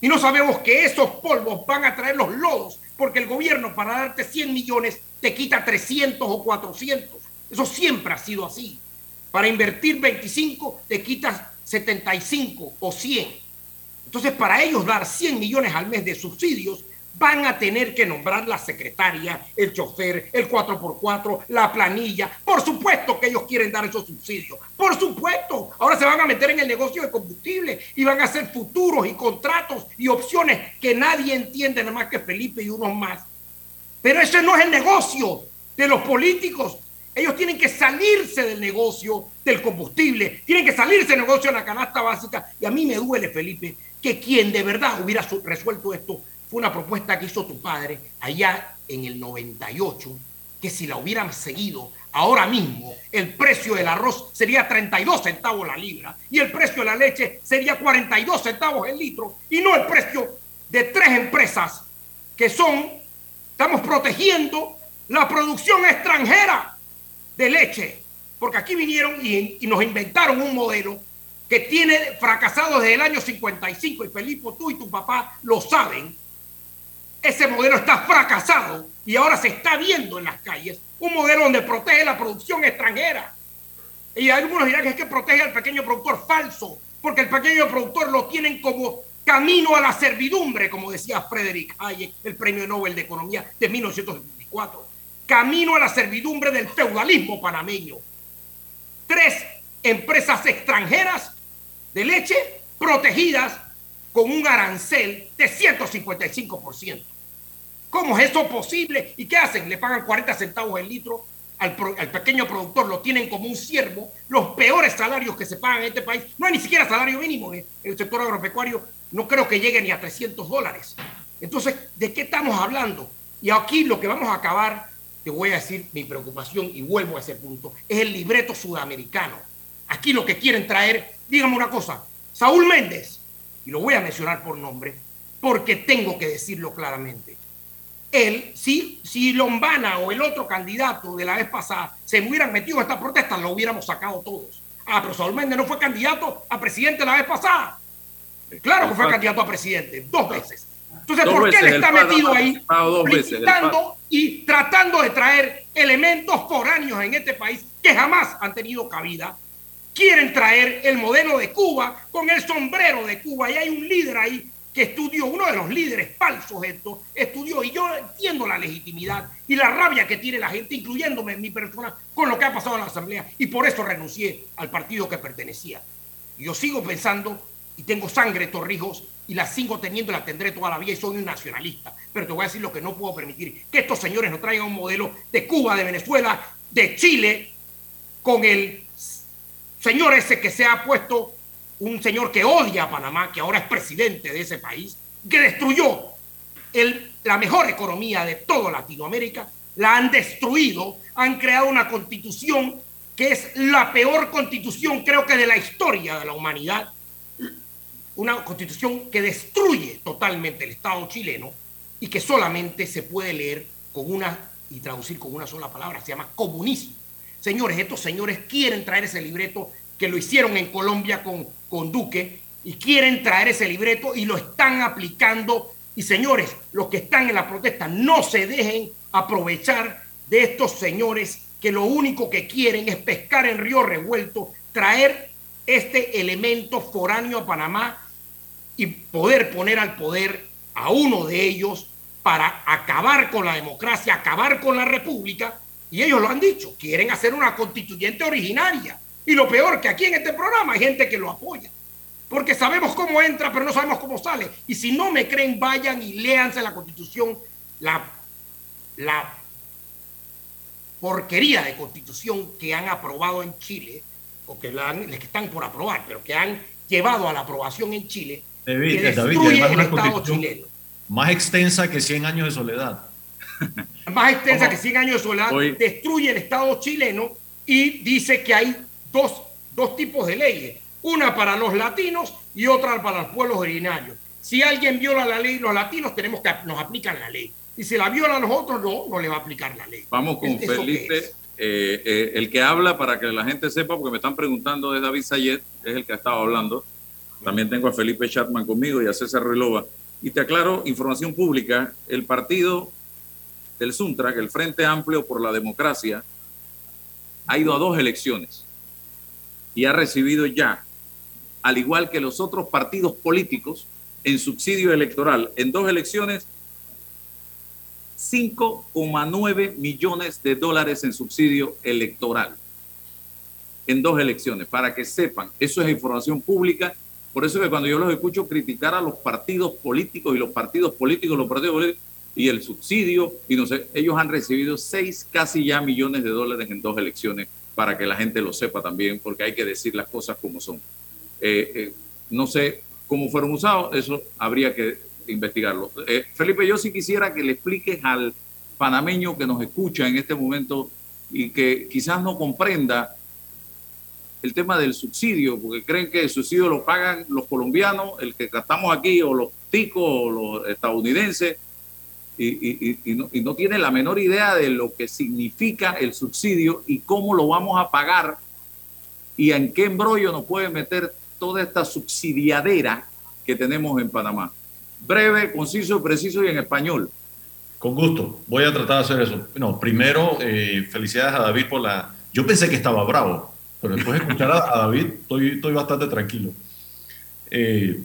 Y no sabemos que esos polvos van a traer los lodos, porque el gobierno para darte 100 millones te quita 300 o 400. Eso siempre ha sido así. Para invertir 25 te quitas 75 o 100. Entonces, para ellos dar 100 millones al mes de subsidios, van a tener que nombrar la secretaria, el chofer, el 4x4, la planilla. Por supuesto que ellos quieren dar esos subsidios. Por supuesto. Ahora se van a meter en el negocio de combustible y van a hacer futuros y contratos y opciones que nadie entiende, nada más que Felipe y unos más. Pero ese no es el negocio de los políticos. Ellos tienen que salirse del negocio del combustible, tienen que salirse del negocio de la canasta básica. Y a mí me duele, Felipe, que quien de verdad hubiera resuelto esto fue una propuesta que hizo tu padre allá en el 98, que si la hubieran seguido ahora mismo, el precio del arroz sería 32 centavos la libra y el precio de la leche sería 42 centavos el litro y no el precio de tres empresas que son, estamos protegiendo la producción extranjera de leche, porque aquí vinieron y, nos inventaron un modelo que tiene fracasado desde el año 55 y Felipe, tú y tu papá lo saben, ese modelo está fracasado y ahora se está viendo en las calles un modelo donde protege la producción extranjera. Y algunos dirán que es que protege al pequeño productor falso, porque el pequeño productor lo tienen como camino a la servidumbre, como decía Frederick Hayek, el premio Nobel de Economía de 1974. Camino a la servidumbre del feudalismo panameño. Tres empresas extranjeras de leche protegidas con un arancel de 155%. ¿Cómo es eso posible? ¿Y qué hacen? Le pagan 40 centavos el litro al, pequeño productor, lo tienen como un siervo. Los peores salarios que se pagan en este país, no hay ni siquiera salario mínimo en el sector agropecuario, no creo que llegue ni a 300 dólares. Entonces, ¿de qué estamos hablando? Y aquí lo que vamos a acabar, te voy a decir mi preocupación y vuelvo a ese punto, es el libreto sudamericano. Aquí lo que quieren traer, dígame una cosa, Saúl Méndez, y lo voy a mencionar por nombre, porque tengo que decirlo claramente. Él, si, si Lombana o el otro candidato de la vez pasada se hubieran metido en esta protesta, lo hubiéramos sacado todos. Ah, pero Saúl Méndez no fue candidato a presidente la vez pasada. Claro que fue candidato a presidente, dos veces. Entonces, ¿por qué él está metido ahí y tratando de traer elementos foráneos en este país que jamás han tenido cabida? Quieren traer el modelo de Cuba con el sombrero de Cuba y hay un líder ahí que estudió, uno de los líderes falsos esto, estudió, y yo entiendo la legitimidad y la rabia que tiene la gente, incluyéndome en mi persona, con lo que ha pasado en la Asamblea, y por eso renuncié al partido que pertenecía. Yo sigo pensando, y tengo sangre Torrijos, y la sigo teniendo y la tendré toda la vida, y soy un nacionalista, pero te voy a decir lo que no puedo permitir, que estos señores nos traigan un modelo de Cuba, de Venezuela, de Chile, con el señor ese que se ha puesto un señor que odia a Panamá, que ahora es presidente de ese país, que destruyó la mejor economía de toda Latinoamérica, la han destruido, han creado una constitución que es la peor constitución creo que de la historia de la humanidad, una constitución que destruye totalmente el Estado chileno y que solamente se puede leer con una y traducir con una sola palabra, se llama comunismo. Señores, estos señores quieren traer ese libreto que lo hicieron en Colombia con, con Duque y quieren traer ese libreto y lo están aplicando. Y señores, los que están en la protesta, no se dejen aprovechar de estos señores que lo único que quieren es pescar en río revuelto, traer este elemento foráneo a Panamá y poder poner al poder a uno de ellos para acabar con la democracia, acabar con la república. Y ellos lo han dicho, quieren hacer una constituyente originaria y lo peor que aquí en este programa hay gente que lo apoya. Porque sabemos cómo entra, pero no sabemos cómo sale. Y si no me creen, vayan y léanse la constitución, la, la porquería de constitución que han aprobado en Chile, o que, la que están por aprobar, pero que han llevado a la aprobación en Chile, que destruye el Estado chileno. Más extensa que 100 años de soledad. Más extensa que 100 años de soledad, destruye el Estado chileno y dice que hay dos, dos tipos de leyes, una para los latinos y otra para los pueblos originarios. Si alguien viola la ley, los latinos tenemos que nos aplican la ley. Y si la viola a los otros, no, no le va a aplicar la ley. Vamos con Felipe. Eh, eh, el que habla, para que la gente sepa, porque me están preguntando, es David Sayet, es el que ha estado hablando. También tengo a Felipe Chatman conmigo y a César Relova. Y te aclaro, información pública, el partido del Suntra, el Frente Amplio por la Democracia, ha ido a dos elecciones y ha recibido ya, al igual que los otros partidos políticos, en subsidio electoral en dos elecciones, 5,9 millones de dólares en subsidio electoral. En dos elecciones, para que sepan, eso es información pública, por eso que cuando yo los escucho criticar a los partidos políticos y los partidos políticos, los partidos políticos y el subsidio, y no sé, ellos han recibido 6 casi ya millones de dólares en dos elecciones para que la gente lo sepa también, porque hay que decir las cosas como son. Eh, eh, no sé cómo fueron usados, eso habría que, investigarlo. Eh, Felipe, yo sí quisiera que le expliques al panameño que nos escucha en este momento y que quizás no comprenda el tema del subsidio, porque creen que el subsidio lo pagan los colombianos, el que gastamos aquí, o los ticos, o los estadounidenses, y, no, y, no, tiene la menor idea de lo que significa el subsidio y cómo lo vamos a pagar y en qué embrollo nos puede meter toda esta subsidiadera que tenemos en Panamá. Breve, conciso, preciso y en español. Con gusto, voy a tratar de hacer eso. No, primero, eh, felicidades a David por la... Yo pensé que estaba bravo, pero después de escuchar a, David, estoy, estoy bastante tranquilo. Eh,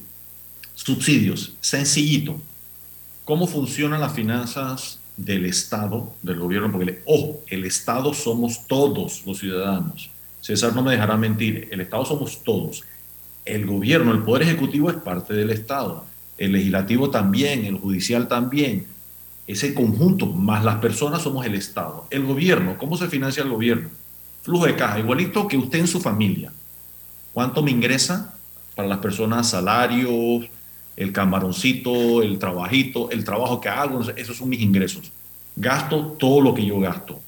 subsidios, sencillito. ¿Cómo funcionan las finanzas del Estado, del gobierno? Porque, ojo, el Estado somos todos los ciudadanos. César no me dejará mentir, el Estado somos todos. El gobierno, el Poder Ejecutivo es parte del Estado. El legislativo también, el judicial también. Ese conjunto, más las personas, somos el Estado. El gobierno, ¿cómo se financia el gobierno? Flujo de caja, igualito que usted en su familia. ¿Cuánto me ingresa para las personas? Salarios, el camaroncito, el trabajito, el trabajo que hago, esos son mis ingresos. Gasto todo lo que yo gasto,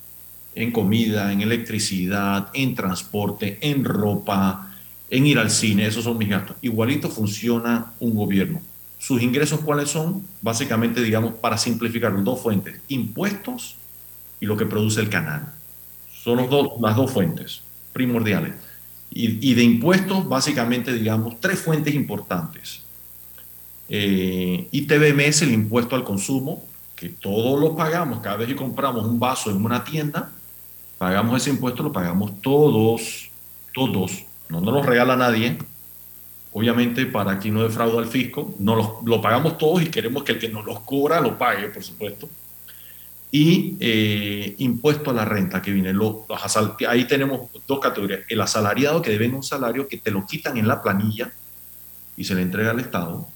en comida, en electricidad, en transporte, en ropa, en ir al cine, esos son mis gastos. Igualito funciona un gobierno. ¿Sus ingresos cuáles son? Básicamente, digamos, para simplificar, dos fuentes, impuestos y lo que produce el canal. Son los dos, las dos fuentes primordiales. Y, y de impuestos, básicamente, digamos, tres fuentes importantes eh, es el impuesto al consumo, que todos lo pagamos. Cada vez que compramos un vaso en una tienda, pagamos ese impuesto, lo pagamos todos, todos. No nos lo regala nadie. Obviamente, para quien no defrauda al fisco, no lo, lo, pagamos todos y queremos que el que nos los cobra lo pague, por supuesto. Y eh, impuesto a la renta que viene. Lo, ahí tenemos dos categorías. El asalariado que debe un salario que te lo quitan en la planilla y se le entrega al Estado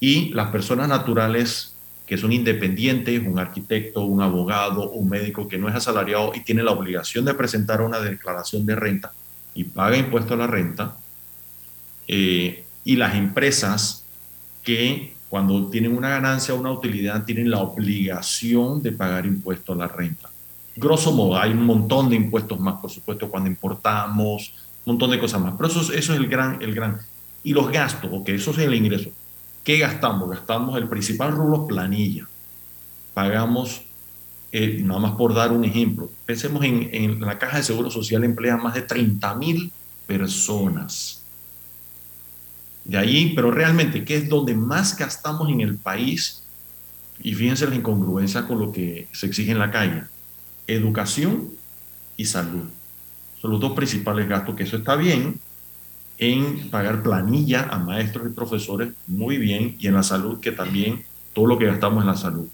y las personas naturales que son independientes, un arquitecto, un abogado, un médico que no es asalariado y tiene la obligación de presentar una declaración de renta y paga impuesto a la renta, eh, y las empresas que cuando tienen una ganancia o una utilidad tienen la obligación de pagar impuesto a la renta. Grosso modo, hay un montón de impuestos más, por supuesto, cuando importamos, un montón de cosas más, pero eso, eso es el gran, el gran. Y los gastos, porque eso es el ingreso. ¿Qué gastamos? Gastamos el principal rubro planilla. Pagamos, eh, nada más por dar un ejemplo, pensemos en, en la caja de seguro social emplea más de 30 mil personas. De ahí, pero realmente, ¿qué es donde más gastamos en el país? Y fíjense la incongruencia con lo que se exige en la calle. Educación y salud. Son los dos principales gastos, que eso está bien, en pagar planilla a maestros y profesores muy bien y en la salud, que también todo lo que gastamos en la salud.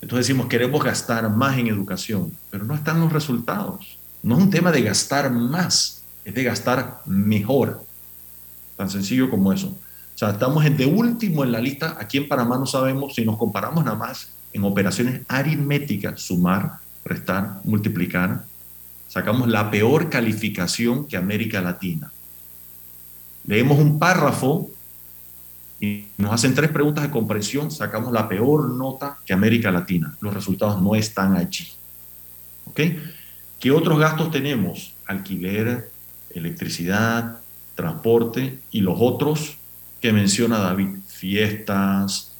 Entonces decimos, queremos gastar más en educación, pero no están los resultados. No es un tema de gastar más, es de gastar mejor. Tan sencillo como eso. O sea, estamos de último en la lista. Aquí en Panamá no sabemos si nos comparamos nada más en operaciones aritméticas, sumar, restar, multiplicar. Sacamos la peor calificación que América Latina leemos un párrafo y nos hacen tres preguntas de comprensión, sacamos la peor nota que América Latina. Los resultados no están allí. ¿Ok? ¿Qué otros gastos tenemos? Alquiler, electricidad, transporte y los otros que menciona David, fiestas,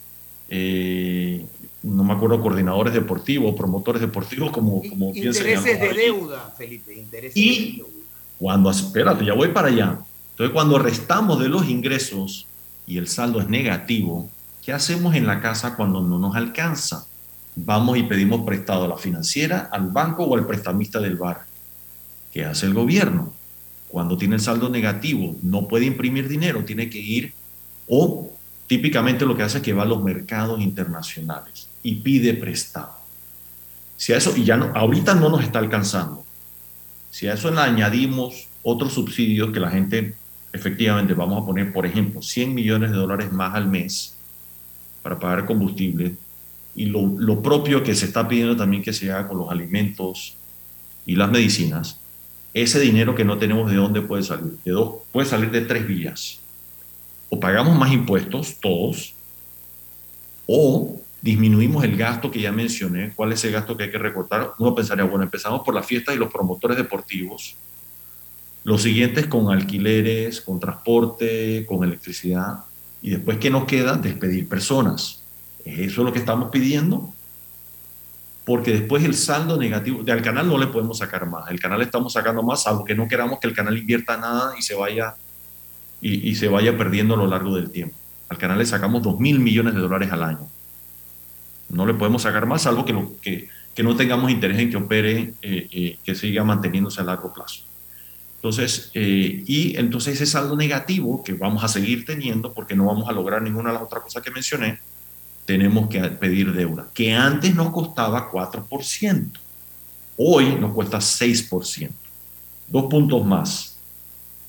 eh, no me acuerdo, coordinadores deportivos, promotores deportivos, como, como Intereses de deuda, Felipe, intereses y de deuda. Cuando, espérate, ya voy para allá. Entonces, cuando restamos de los ingresos y el saldo es negativo, ¿qué hacemos en la casa cuando no nos alcanza? Vamos y pedimos prestado a la financiera, al banco o al prestamista del bar. ¿Qué hace el gobierno? Cuando tiene el saldo negativo, no puede imprimir dinero, tiene que ir o típicamente lo que hace es que va a los mercados internacionales y pide prestado. Si a eso, y ya no, ahorita no nos está alcanzando, si a eso le añadimos otros subsidios que la gente efectivamente vamos a poner, por ejemplo, 100 millones de dólares más al mes para pagar combustible y lo, propio que se está pidiendo también que se haga con los alimentos y las medicinas, ese dinero que no tenemos de dónde puede salir, de dos, puede salir de tres vías. O pagamos más impuestos, todos, o disminuimos el gasto que ya mencioné. ¿Cuál es el gasto que hay que recortar? Uno pensaría, bueno, empezamos por las fiestas y los promotores deportivos. Los siguientes con alquileres, con transporte, con electricidad. Y después, ¿qué nos queda? Despedir personas. Eso es lo que estamos pidiendo. Porque después el saldo negativo, al canal no le podemos sacar más. El canal estamos sacando más, que no queramos que el canal invierta nada y se vaya, y, se vaya perdiendo a lo largo del tiempo. Al canal le sacamos 2 mil millones de dólares al año. No le podemos sacar más, salvo que no tengamos interés en que opere, eh, eh, que siga manteniéndose a largo plazo. Entonces, eh, y entonces ese saldo negativo que vamos a seguir teniendo, porque no vamos a lograr ninguna de las otras cosas que mencioné, tenemos que pedir deuda, que antes nos costaba 4%, hoy nos cuesta 6%, dos puntos más,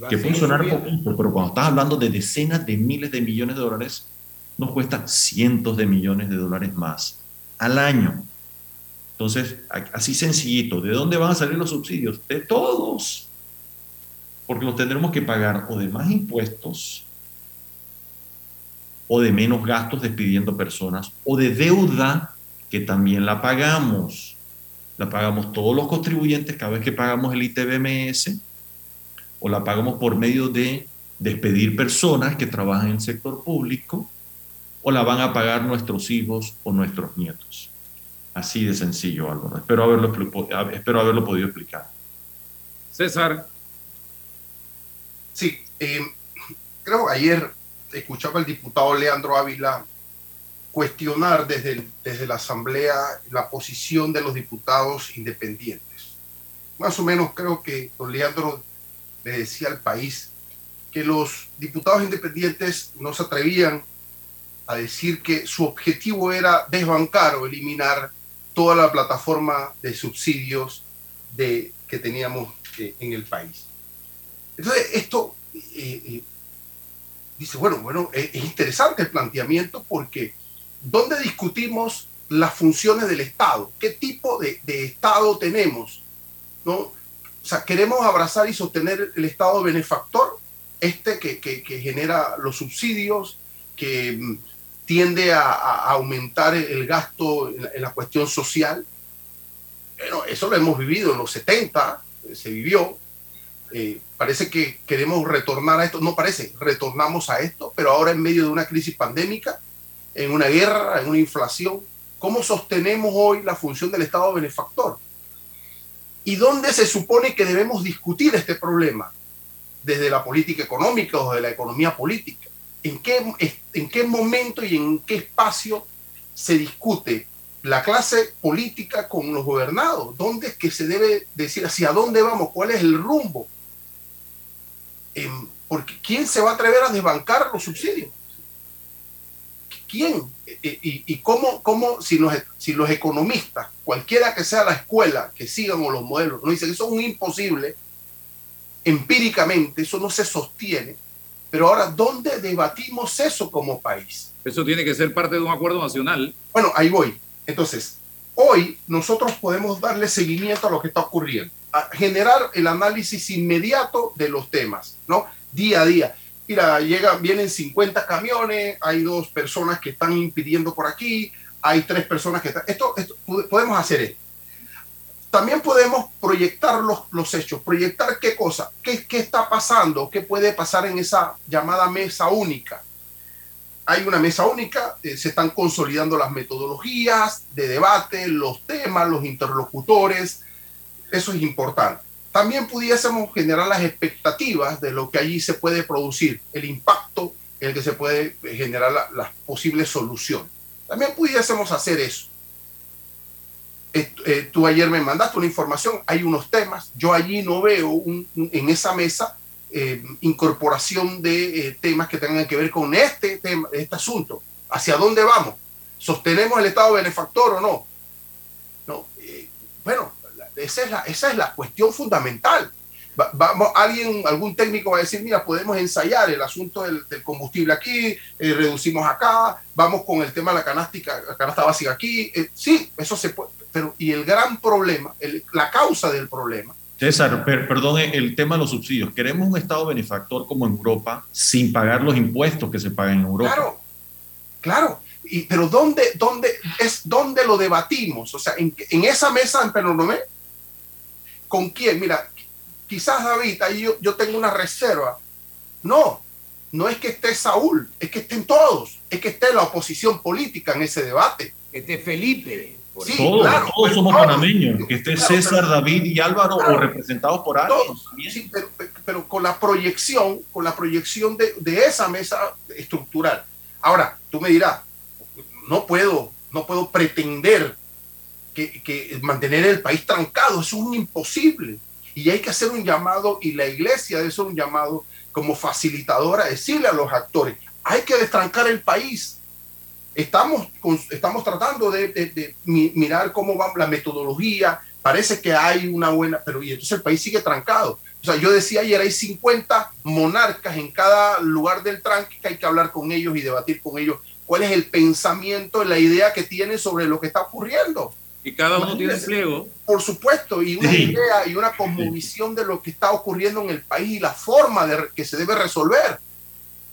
que puede sonar poquito, pero cuando estás hablando de decenas de miles de millones de dólares, nos cuesta cientos de millones de dólares más al año. Entonces, así sencillito, ¿de dónde van a salir los subsidios? De todos. Porque los tendremos que pagar o de más impuestos, o de menos gastos despidiendo personas, o de deuda que también la pagamos. La pagamos todos los contribuyentes cada vez que pagamos el ITBMS, o la pagamos por medio de despedir personas que trabajan en el sector público, o la van a pagar nuestros hijos o nuestros nietos. Así de sencillo, Álvaro. Espero haberlo, espero haberlo podido explicar. César. Sí, eh, creo que ayer escuchaba al diputado Leandro Ávila cuestionar desde, desde la Asamblea la posición de los diputados independientes. Más o menos creo que don Leandro le decía al país que los diputados independientes no se atrevían a decir que su objetivo era desbancar o eliminar toda la plataforma de subsidios de, que teníamos eh, en el país. Entonces, esto eh, eh, dice, bueno, bueno, es, interesante el planteamiento porque ¿dónde discutimos las funciones del Estado? ¿Qué tipo de, Estado tenemos? ¿No? O sea, ¿queremos abrazar y sostener el Estado benefactor? Este que, que, que genera los subsidios, que mm, tiende a, a aumentar el gasto en la, en la, cuestión social. Bueno, eso lo hemos vivido en los 70, se vivió. Eh, parece que queremos retornar a esto, no parece, retornamos a esto, pero ahora en medio de una crisis pandémica, en una guerra, en una inflación, ¿cómo sostenemos hoy la función del Estado benefactor? ¿Y dónde se supone que debemos discutir este problema? ¿Desde la política económica o de la economía política? ¿En qué, en qué momento y en qué espacio se discute la clase política con los gobernados? ¿Dónde es que se debe decir hacia dónde vamos? ¿Cuál es el rumbo? Eh, porque ¿quién se va a atrever a desbancar los subsidios? ¿Quién? ¿Y, y cómo, cómo si, los, si los economistas, cualquiera que sea la escuela que sigan o los modelos, nos dicen que eso es un imposible, empíricamente eso no se sostiene, pero ahora, ¿dónde debatimos eso como país? Eso tiene que ser parte de un acuerdo nacional. Bueno, ahí voy. Entonces, hoy nosotros podemos darle seguimiento a lo que está ocurriendo, generar el análisis inmediato de los temas, ¿no? Día a día. Mira, llegan, vienen 50 camiones, hay dos personas que están impidiendo por aquí, hay tres personas que están... Esto, podemos hacer. También podemos proyectar los, los hechos, proyectar qué cosa, qué, qué está pasando, qué puede pasar en esa llamada mesa única. Hay una mesa única, eh, se están consolidando las metodologías de debate, los temas, los interlocutores, eso es importante. También pudiésemos generar las expectativas de lo que allí se puede producir, el impacto el que se puede generar la, las posibles soluciones. También pudiésemos hacer eso eh, tú ayer me mandaste una información, hay unos temas, yo allí no veo en esa mesa eh, incorporación de eh, temas que tengan que ver con este tema, este asunto. ¿Hacia dónde vamos? ¿Sostenemos el Estado benefactor o no? no eh, bueno, esa es, la, esa es la cuestión fundamental. vamos, alguien, algún técnico va a decir, mira, podemos ensayar el asunto del, del combustible aquí, eh, reducimos acá, vamos con el tema de la canástica, la canasta básica aquí. Eh, sí, eso se puede, pero y el gran problema, el, la causa del problema. César, per, perdón, el tema de los subsidios. Queremos un Estado benefactor como en Europa sin pagar los impuestos que se pagan en Europa. Claro, claro. y, pero ¿dónde, dónde, es, ¿dónde lo debatimos? O sea, en, en esa mesa en Penonomé, ¿con quién? Mira, quizás David, ahí yo, yo tengo una reserva. No, no es que esté Saúl, es que estén todos, es que esté la oposición política en ese debate. Que esté Felipe. Sí, todos, claro, todos somos panameños, que esté César, David y Álvaro o representados por alguien. Sí, pero, pero, con la proyección, con la proyección de, de, esa mesa estructural. Ahora, tú me dirás, no puedo, no puedo pretender que, mantener el país trancado, eso es un imposible. Y hay que hacer un llamado, y la iglesia debe hacer un llamado como facilitadora, decirle a los actores, hay que destrancar el país. Estamos, estamos tratando de, de, mirar cómo va la metodología, parece que hay una buena, pero y entonces el país sigue trancado. O sea, yo decía ayer, hay 50 monarcas en cada lugar del tranque que hay que hablar con ellos y debatir con ellos cuál es el pensamiento, la idea que tienen sobre lo que está ocurriendo. Y cada uno tiene pliego. Por supuesto, y una idea y una cosmovisión de lo que está ocurriendo en el país y la forma de que se debe resolver.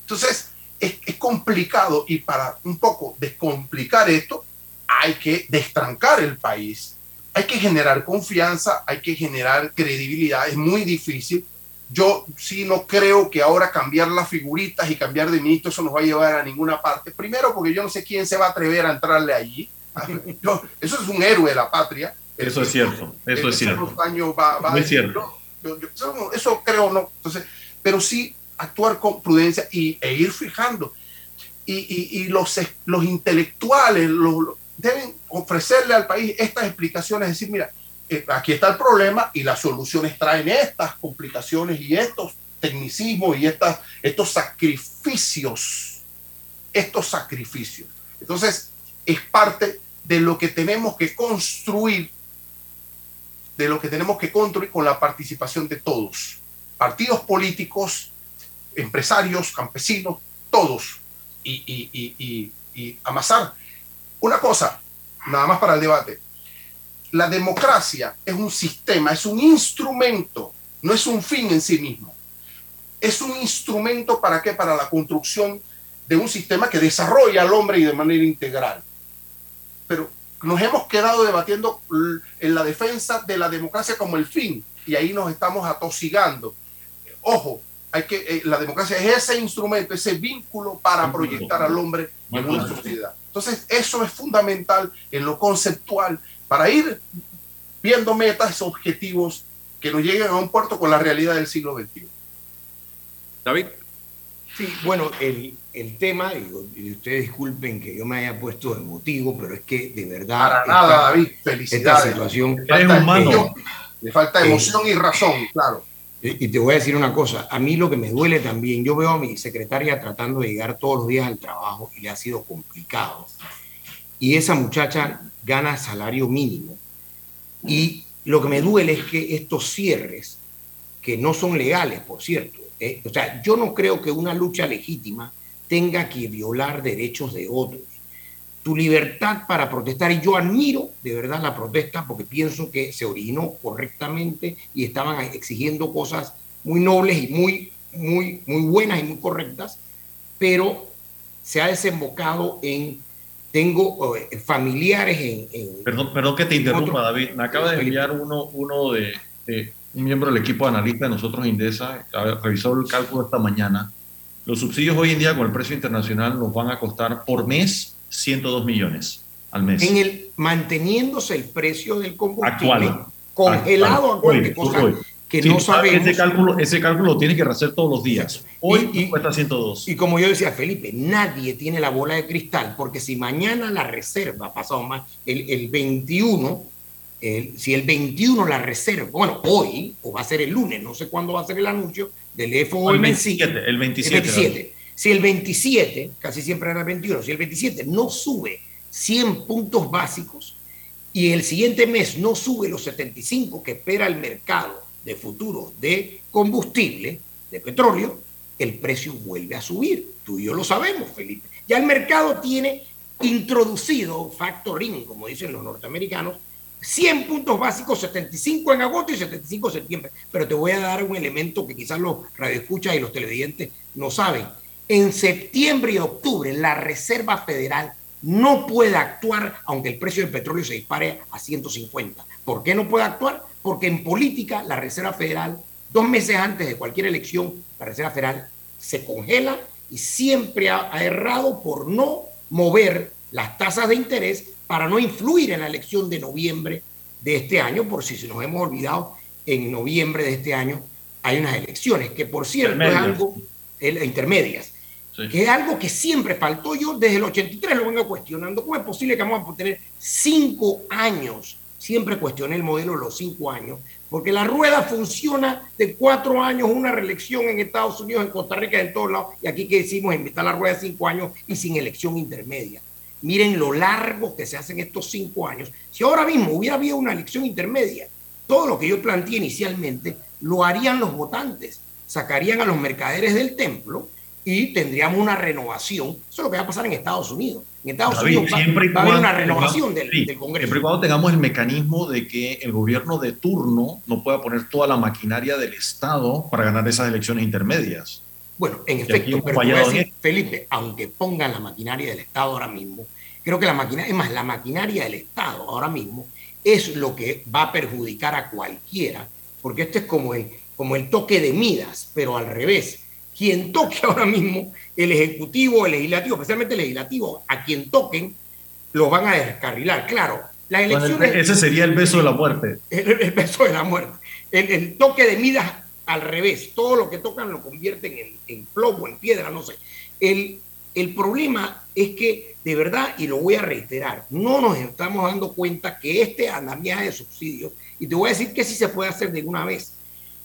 Entonces, es, es complicado y para un poco descomplicar esto, hay que destrancar el país. Hay que generar confianza, hay que generar credibilidad. Es muy difícil. Yo sí no creo que ahora cambiar las figuritas y cambiar de ministro eso nos va a llevar a ninguna parte. Primero porque yo no sé quién se va a atrever a entrarle allí eso es un héroe de la patria. Eso es cierto, eso es cierto. es cierto. eso, creo no. Entonces, pero sí actuar con prudencia y, e ir fijando. Y, y, los, los intelectuales deben ofrecerle al país estas explicaciones, decir, mira, eh, aquí está el problema y las soluciones traen estas complicaciones y estos tecnicismos y estas, estos sacrificios, estos sacrificios. Entonces, es parte de lo que tenemos que construir, de lo que tenemos que construir con la participación de todos, partidos políticos, empresarios, campesinos, todos, y, amasar. Una cosa, nada más para el debate, la democracia es un sistema, es un instrumento, no es un fin en sí mismo. Es un instrumento para qué? Para la construcción de un sistema que desarrolla al hombre y de manera integral pero nos hemos quedado debatiendo en la defensa de la democracia como el fin y ahí nos estamos atosigando. Ojo, hay que, eh, la democracia es ese instrumento, ese vínculo para proyectar al hombre en una sociedad. Entonces, eso es fundamental en lo conceptual para ir viendo metas, objetivos que nos lleguen a un puerto con la realidad del siglo XXI. David. Sí, bueno, el, el tema, y, ustedes disculpen que yo me haya puesto emotivo, pero es que de verdad. Para nada, David, felicidades. Esta situación. Le falta emoción y razón, claro. Y te voy a decir una cosa, a mí lo que me duele también, yo veo a mi secretaria tratando de llegar todos los días al trabajo y le ha sido complicado. Y esa muchacha gana salario mínimo. Y lo que me duele es que estos cierres, que no son legales, por cierto, eh, o sea, yo no creo que una lucha legítima tenga que violar derechos de otros. Tu libertad para protestar, y yo admiro de verdad la protesta porque pienso que se originó correctamente y estaban exigiendo cosas muy nobles y muy, muy, muy buenas y muy correctas, pero se ha desembocado en tengo eh, familiares en, perdón, perdón que te interrumpa, David. Me acaba de enviar uno, uno de, un miembro del equipo de analista de nosotros, Indesa, revisó el cálculo esta mañana los subsidios hoy en día con el precio internacional nos van a costar por mes 102 millones al mes. En el manteniéndose el precio del combustible congelado actual, cosa que no sabemos. Ese cálculo, ese cálculo lo tiene que hacer todos los días. Hoy y, cuesta 102. Y como yo decía, Felipe, nadie tiene la bola de cristal, porque si mañana la reserva, pasado más, el, el 21, si el 21 la reserva, bueno, hoy, o va a ser el lunes, no sé cuándo va a ser el anuncio, del FOMC. El 27. El 27. Si el 27, casi siempre era el 21, si el 27 no sube 100 puntos básicos y el siguiente mes no sube los 75 que espera el mercado de futuros de combustible, de petróleo, el precio vuelve a subir. Tú y yo lo sabemos, Felipe. Ya el mercado tiene introducido factoring, como dicen los norteamericanos, 100 puntos básicos, 75 en agosto y 75 en septiembre. Pero te voy a dar un elemento que quizás los radioescuchas y los televidentes no saben. En septiembre y octubre, la Reserva Federal no puede actuar aunque el precio del petróleo se dispare a 150. ¿Por qué no puede actuar? Porque en política la Reserva Federal, dos meses antes de cualquier elección, la Reserva Federal se congela y siempre ha, errado por no mover las tasas de interés para no influir en la elección de noviembre de este año, por si se nos hemos olvidado, en noviembre de este año hay unas elecciones, que por cierto es algo, intermedias, que es algo que siempre faltó. Yo desde el 83 lo vengo cuestionando. ¿Cómo es posible que vamos a tener cinco años? Siempre cuestioné el modelo de los cinco años, porque la rueda funciona de cuatro años, una reelección en Estados Unidos, en Costa Rica, en todos lados, y aquí que decimos invitar la rueda de cinco años y sin elección intermedia. Miren lo largo que se hacen estos cinco años. Si ahora mismo hubiera habido una elección intermedia, todo lo que yo planteé inicialmente lo harían los votantes. Sacarían a los mercaderes del templo y tendríamos una renovación. Eso es lo que va a pasar en Estados Unidos. En Estados Unidos va, a haber una renovación del, Congreso. Siempre y cuando tengamos el mecanismo de que el gobierno de turno no pueda poner toda la maquinaria del Estado para ganar esas elecciones intermedias. Bueno, en efecto, pero decir, Felipe, aunque pongan la maquinaria del Estado ahora mismo, creo que la maquinaria, es más, la maquinaria del Estado ahora mismo es lo que va a perjudicar a cualquiera, porque esto es como el, como el toque de Midas, pero al revés. Quien toque ahora mismo, el Ejecutivo, el Legislativo, especialmente el Legislativo, a quien toquen, los van a descarrilar. Claro, las elecciones... ese sería el beso de la muerte. El, beso de la muerte. El, toque de Midas al revés. Todo lo que tocan lo convierten en, en plomo, en piedra, no sé. El, el problema es que, de verdad, y lo voy a reiterar, no nos estamos dando cuenta que este andamiaje de subsidios, y te voy a decir que sí se puede hacer de una vez,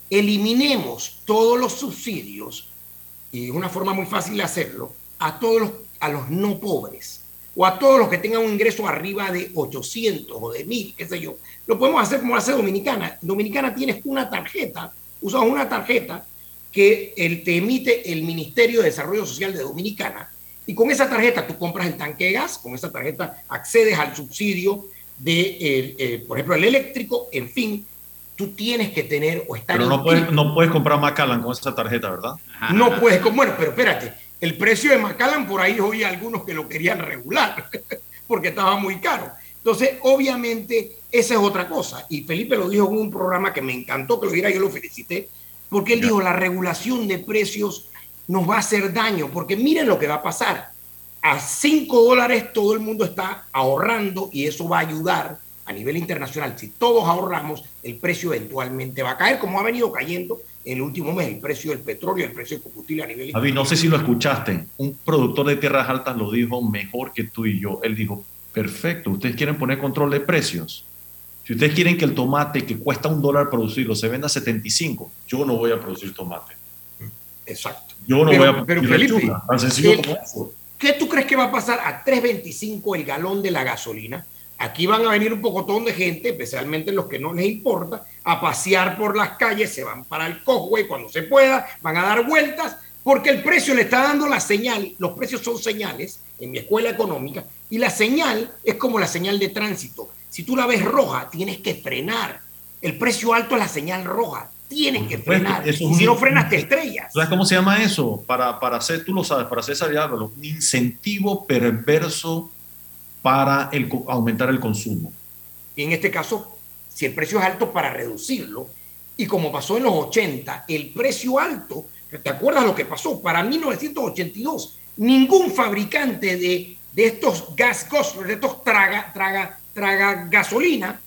eliminemos todos los subsidios, y es una forma muy fácil de hacerlo, a todos los, a los no pobres, o a todos los que tengan un ingreso arriba de 800 o de 1000, qué sé yo. Lo podemos hacer como hace Dominicana. Dominicana tienes una tarjeta, usas una tarjeta que el, te emite el Ministerio de Desarrollo Social de Dominicana y con esa tarjeta tú compras el tanque de gas, con esa tarjeta accedes al subsidio de, eh, por ejemplo, el eléctrico, en fin, tú tienes que tener o estar... Pero no puedes, no puedes comprar Macallan con esa tarjeta, ¿verdad? No puedes, bueno, pero espérate, el precio de Macallan por ahí oí algunos que lo querían regular, porque estaba muy caro. Entonces, obviamente, esa es otra cosa. Y Felipe lo dijo en un programa que me encantó que lo diera, yo lo felicité, porque él dijo, la regulación de precios nos va a hacer daño, porque miren lo que va a pasar. A 5 dólares todo el mundo está ahorrando y eso va a ayudar a nivel internacional. Si todos ahorramos, el precio eventualmente va a caer, como ha venido cayendo en el último mes el precio del petróleo, el precio del combustible a nivel internacional. no sé si lo escuchaste. Un productor de tierras altas lo dijo mejor que tú y yo. Él dijo, perfecto, ustedes quieren poner control de precios. Si ustedes quieren que el tomate que cuesta un dólar producirlo se venda a 75, yo no voy a producir tomate. Exacto. Yo no voy a pero Felipe, tan sencillo como eso. ¿Qué tú crees que va a pasar a 3.25 el galón de la gasolina? Aquí van a venir un pocotón de gente, especialmente los que no les importa, a pasear por las calles, se van para el Cosway cuando se pueda, van a dar vueltas, porque el precio le está dando la señal, los precios son señales en mi escuela económica, y la señal es como la señal de tránsito. Si tú la ves roja, tienes que frenar. El precio alto es la señal roja tienen que frenar. si no frenas, te estrellas. ¿Sabes cómo se llama eso? Para, para hacer, tú lo sabes, para hacer sabiándolo, un incentivo perverso para el, aumentar el consumo. Y en este caso, si el precio es alto, para reducirlo. Y como pasó en los 80, el precio alto, ¿te acuerdas lo que pasó? Para 1982, ningún fabricante de, de estos gas de estos traga, traga, traga gasolina,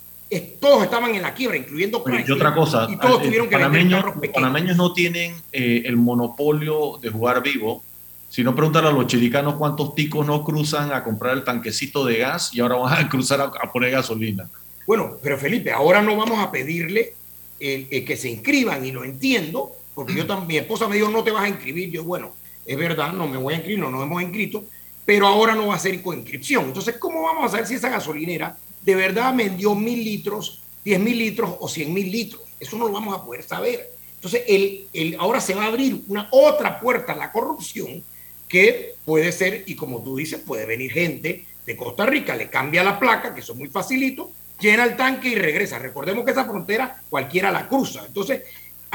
todos estaban en la quiebra, incluyendo Chrysler. Y otra cosa, y todos eh, tuvieron que panameños, Los panameños no tienen eh, el monopolio de jugar vivo. Si no, preguntan a los chilicanos cuántos ticos no cruzan a comprar el tanquecito de gas y ahora van a cruzar a, poner gasolina. Bueno, pero Felipe, ahora no vamos a pedirle eh, que se inscriban y lo entiendo, porque yo también, mi esposa me dijo, no te vas a inscribir. Yo, bueno, es verdad, no me voy a inscribir, no nos hemos inscrito, pero ahora no va a ser con inscripción. Entonces, ¿cómo vamos a saber si esa gasolinera de verdad vendió mil litros, diez mil litros o cien mil litros. Eso no lo vamos a poder saber. Entonces, el, el, ahora se va a abrir una otra puerta a la corrupción que puede ser, y como tú dices, puede venir gente de Costa Rica, le cambia la placa, que eso es muy facilito, llena el tanque y regresa. Recordemos que esa frontera cualquiera la cruza. Entonces,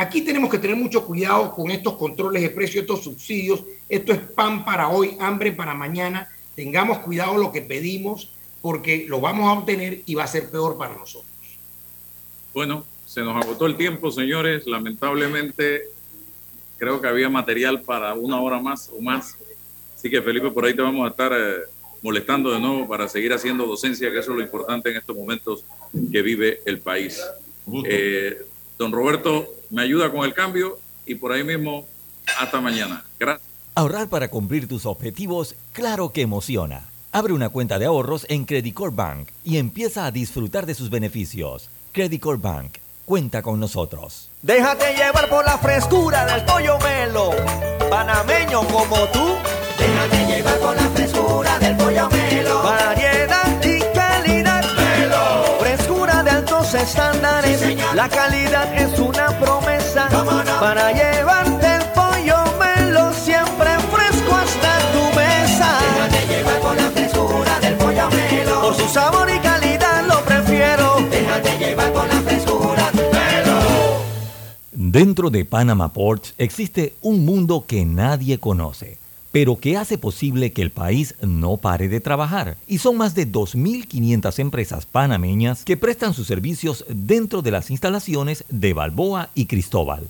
aquí tenemos que tener mucho cuidado con estos controles de precio, estos subsidios. Esto es pan para hoy, hambre para mañana tengamos cuidado lo que pedimos porque lo vamos a obtener y va a ser peor para nosotros. Bueno, se nos agotó el tiempo, señores. Lamentablemente, creo que había material para una hora más o más. Así que, Felipe, por ahí te vamos a estar eh, molestando de nuevo para seguir haciendo docencia, que eso es lo importante en estos momentos que vive el país. Eh, don Roberto, me ayuda con el cambio y por ahí mismo, hasta mañana. Gracias. Ahorrar para cumplir tus objetivos, claro que emociona. Abre una cuenta de ahorros en Credit Bank y empieza a disfrutar de sus beneficios. Credit Bank, cuenta con nosotros. Déjate llevar por la frescura del pollo melo, panameño como tú. Déjate llevar por la frescura del pollo melo. Estándares. Sí, la calidad es una promesa ¿Cómo no? para llevarte el pollo melo siempre fresco hasta tu mesa. Déjate llevar por la frescura del pollo melo. Por su sabor y calidad lo prefiero. Déjate llevar por la frescura del melo. Dentro de Panama Ports existe un mundo que nadie conoce, pero que hace posible que el país no pare de trabajar. Y son más de 2.500 empresas panameñas que prestan sus servicios dentro de las instalaciones de Balboa y Cristóbal.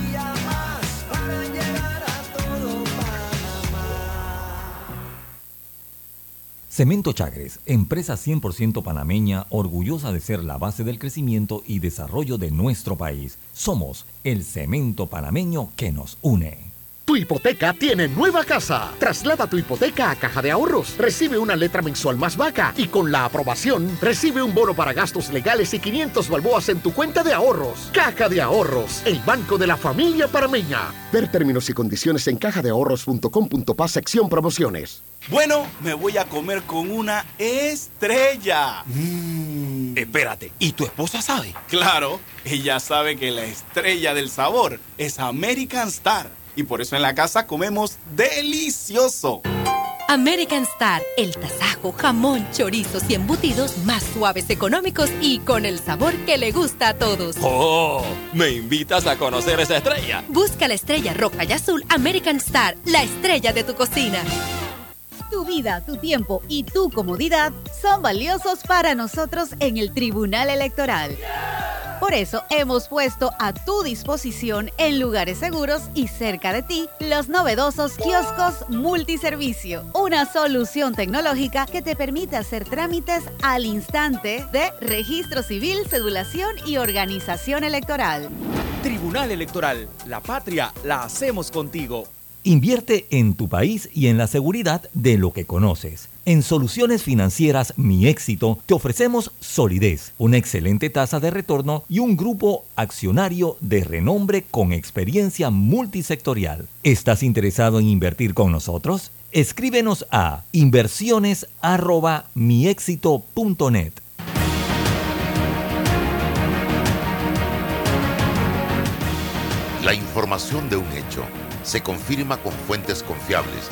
Cemento Chagres, empresa 100% panameña, orgullosa de ser la base del crecimiento y desarrollo de nuestro país. Somos el cemento panameño que nos une. Tu hipoteca tiene nueva casa. Traslada tu hipoteca a Caja de Ahorros. Recibe una letra mensual más vaca y con la aprobación recibe un bono para gastos legales y 500 balboas en tu cuenta de ahorros. Caja de Ahorros, el banco de la familia parameña. Ver términos y condiciones en cajadeahorros.com.pa sección promociones. Bueno, me voy a comer con una estrella. Mm. Espérate, ¿y tu esposa sabe? Claro, ella sabe que la estrella del sabor es American Star. Y por eso en la casa comemos delicioso. American Star, el tasajo, jamón, chorizos y embutidos más suaves, económicos y con el sabor que le gusta a todos. ¡Oh! ¿Me invitas a conocer esa estrella? Busca la estrella roja y azul American Star, la estrella de tu cocina. Tu vida, tu tiempo y tu comodidad son valiosos para nosotros en el Tribunal Electoral. Por eso hemos puesto a tu disposición en lugares seguros y cerca de ti los novedosos kioscos multiservicio, una solución tecnológica que te permite hacer trámites al instante de registro civil, cedulación y organización electoral. Tribunal Electoral, la patria la hacemos contigo. Invierte en tu país y en la seguridad de lo que conoces. En Soluciones Financieras Mi Éxito te ofrecemos solidez, una excelente tasa de retorno y un grupo accionario de renombre con experiencia multisectorial. ¿Estás interesado en invertir con nosotros? Escríbenos a inversiones@miexito.net. La información de un hecho se confirma con fuentes confiables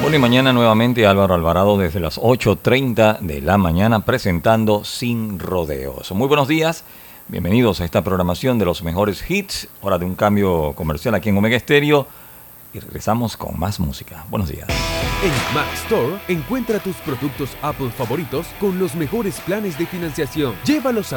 Bueno, y mañana nuevamente Álvaro Alvarado desde las 8.30 de la mañana presentando Sin Rodeos. Muy buenos días, bienvenidos a esta programación de los mejores hits, hora de un cambio comercial aquí en Omega Estéreo y regresamos con más música. Buenos días. En Mac Store encuentra tus productos Apple favoritos con los mejores planes de financiación. Llévalos a